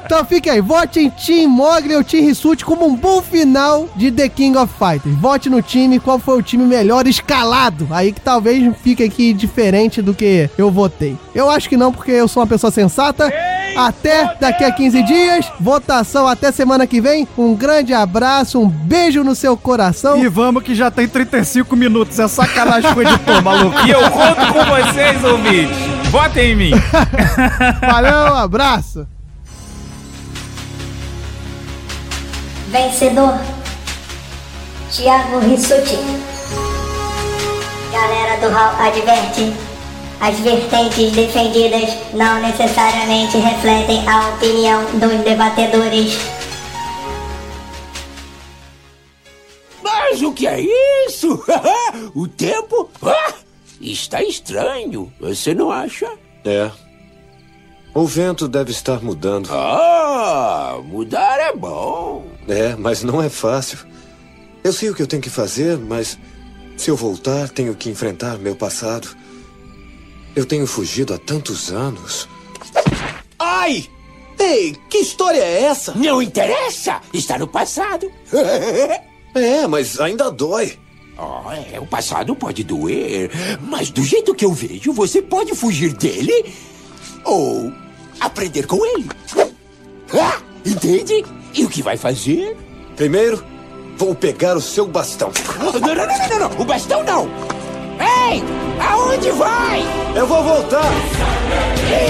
B: então fique aí, vote em Team Mogli ou Team Rissuti como um bom final de The King of Fighters. Vote no time, qual foi o time melhor escalado. Aí que talvez fique aqui diferente do que eu votei. Eu acho que não, porque eu sou uma pessoa sensata. Até daqui a 15 dias. Votação até semana que vem. Um grande abraço, um beijo no seu coração.
A: E vamos que já tem 35 minutos. É sacanagem com o editor, maluco.
D: E eu conto com vocês, ouvintes. Votem em mim.
B: Valeu, um abraço.
H: Vencedor Thiago Rissuti Galera do Hall adverte As vertentes defendidas não necessariamente refletem a opinião dos debatedores
C: Mas o que é isso? o tempo ah, está estranho, você não acha?
Q: É. O vento deve estar mudando.
C: Ah, mudar é bom.
Q: É, mas não é fácil. Eu sei o que eu tenho que fazer, mas se eu voltar, tenho que enfrentar meu passado. Eu tenho fugido há tantos anos.
C: Ai! Ei, que história é essa? Não interessa! Está no passado.
Q: é, mas ainda dói.
C: Oh, é, o passado pode doer, mas do jeito que eu vejo, você pode fugir dele ou aprender com ele. Ah, entende? E o que vai fazer?
Q: Primeiro, vou pegar o seu bastão.
C: Não, não, não, não, não, o bastão não. Ei, aonde vai?
Q: Eu vou voltar.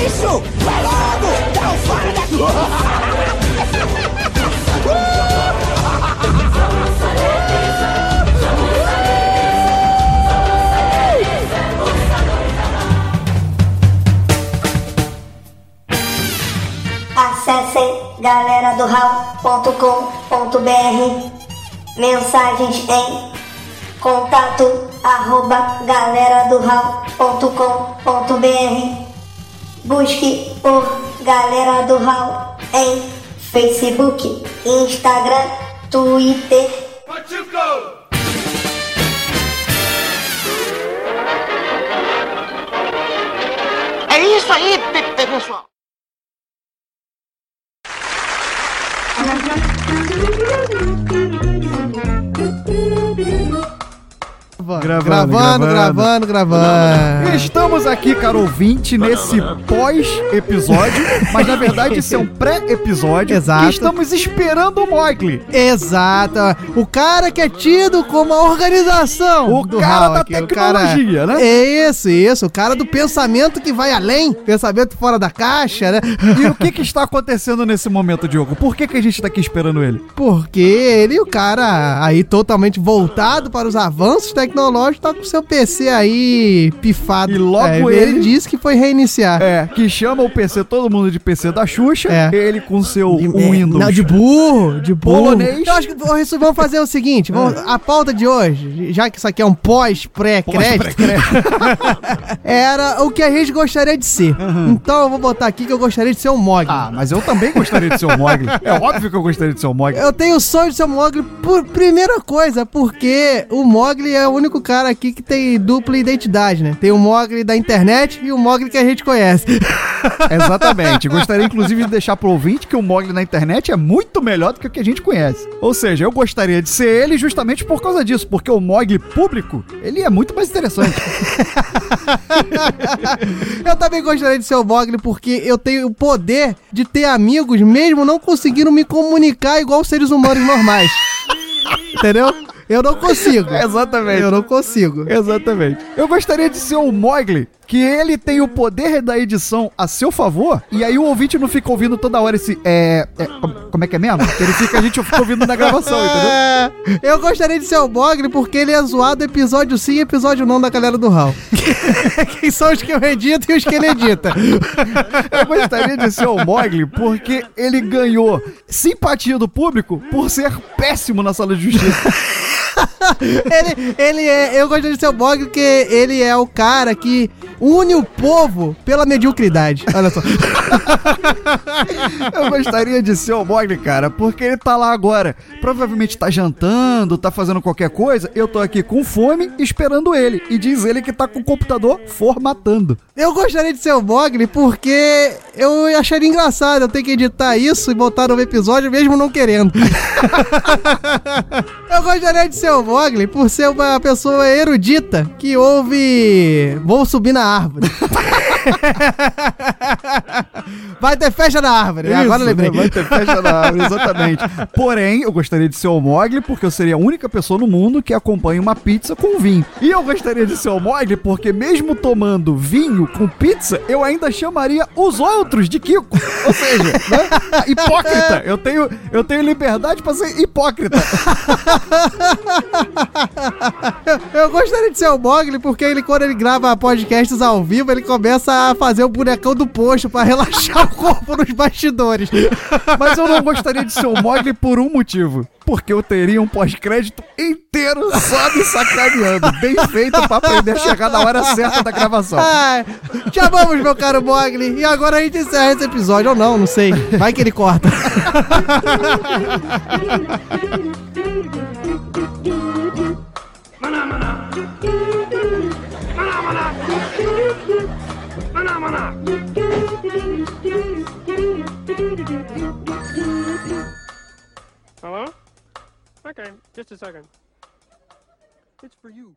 C: Isso, vai logo, dá um fora daqui.
H: galera do Mensagens em contato arroba galera do Busque por Galera do Hall em Facebook, Instagram, Twitter.
E: É isso aí, pe- pessoal.
B: Gravando, gravando, gravando, gravando.
A: Estamos aqui, caro ouvinte, nesse pós-episódio, mas na verdade isso é um pré-episódio.
B: Exato.
A: Que estamos esperando o Mogli.
B: Exato. O cara que é tido como a organização.
A: O cara
B: Hall
A: da
B: o cara-
A: tecnologia, né?
B: Isso, isso. O cara do pensamento que vai além. Pensamento fora da caixa, né?
A: E o que, que está acontecendo nesse momento, Diogo? Por que, que a gente tá aqui esperando ele?
B: Porque ele, o cara aí totalmente voltado para os avanços tecnológicos, tá com seu PC aí pifado.
A: E logo
B: É,
A: ele-
B: ele disse que foi reiniciar.
A: É, que chama o PC, todo mundo de PC da Xuxa,
B: É.
A: ele com seu
B: De-
A: Windows.
B: Não, de burro, de burro.
A: Polonês.
B: Eu acho que vamos fazer o seguinte: vamos, a pauta de hoje, já que isso aqui é um pós-pré-crédito, era o que a gente gostaria de ser. Então eu vou botar aqui que eu gostaria de ser um Mogli.
A: Ah, mas eu também gostaria de ser o Mogli. É óbvio que eu gostaria de ser o Mogli.
B: Eu tenho o sonho de ser o Mogli por primeira coisa, porque o Mogli é o único cara aqui que tem dupla identidade, né? Tem o Mogli da internet e o Mogli que a gente conhece.
A: Exatamente. Gostaria, inclusive, de deixar pro ouvinte que o Mogli na internet é muito melhor do que o que a gente conhece. Ou seja, eu gostaria de ser ele justamente por causa disso, porque o Mogli público, ele é muito mais interessante.
B: eu também gostaria de ser o Mogli porque eu tenho o poder de ter amigos mesmo não conseguindo me comunicar igual seres humanos normais. Entendeu? Eu não consigo.
A: Exatamente.
B: Eu não consigo.
A: Exatamente. Eu gostaria de ser o Mogli, que ele tem o poder da edição a seu favor, e aí o ouvinte não fica ouvindo toda hora esse. É. é, como- é que é mesmo? Ele fica, a gente fica ouvindo na gravação, entendeu?
B: Eu gostaria de ser o Mogli porque ele é zoado episódio sim e episódio não da galera do Hall. Quem são os que eu edito e os que ele edita.
A: Eu gostaria de ser o Mogli porque ele ganhou simpatia do público por ser péssimo na sala de justiça.
B: ele, ele é. Eu gostaria de ser o Mogli porque ele é o cara que une o povo pela mediocridade. Olha só.
A: Eu gostaria de ser o Mogli, cara, porque ele tá lá agora. Provavelmente tá jantando, tá fazendo qualquer coisa. Eu tô aqui com fome esperando ele. E diz ele que tá com o computador formatando.
B: Eu gostaria de ser o Mogli porque eu acharia engraçado eu ter que editar isso e botar no episódio mesmo não querendo. eu gostaria de ser o Mogli por ser uma pessoa erudita que ouve. Vou subir na árvore. Vai ter festa na árvore. Agora eu lembrei.
A: né? Vai ter festa na árvore, exatamente. Porém, eu gostaria de ser o Mogli porque eu seria a única pessoa no mundo que acompanha uma pizza com vinho. E eu gostaria de ser o Mogli porque mesmo tomando vinho com pizza, eu ainda chamaria os outros de Kiko. Ou seja, né? hipócrita. Eu tenho, eu tenho liberdade pra ser hipócrita.
B: Eu gostaria de ser o Mogli porque ele, quando ele grava podcasts ao vivo, ele começa a fazer o bonecão do posto pra relaxar o corpo nos bastidores.
A: Mas eu não gostaria de ser o Mogli por um motivo. Porque eu teria um pós-crédito inteiro só me sacaneando. Bem feito pra aprender a chegar na hora certa da gravação.
B: Ai, já vamos, meu caro Mogli. E agora a gente encerra esse episódio. Ou não, não sei. Vai que ele corta.
R: Hello? Okay, just a second. It's for you.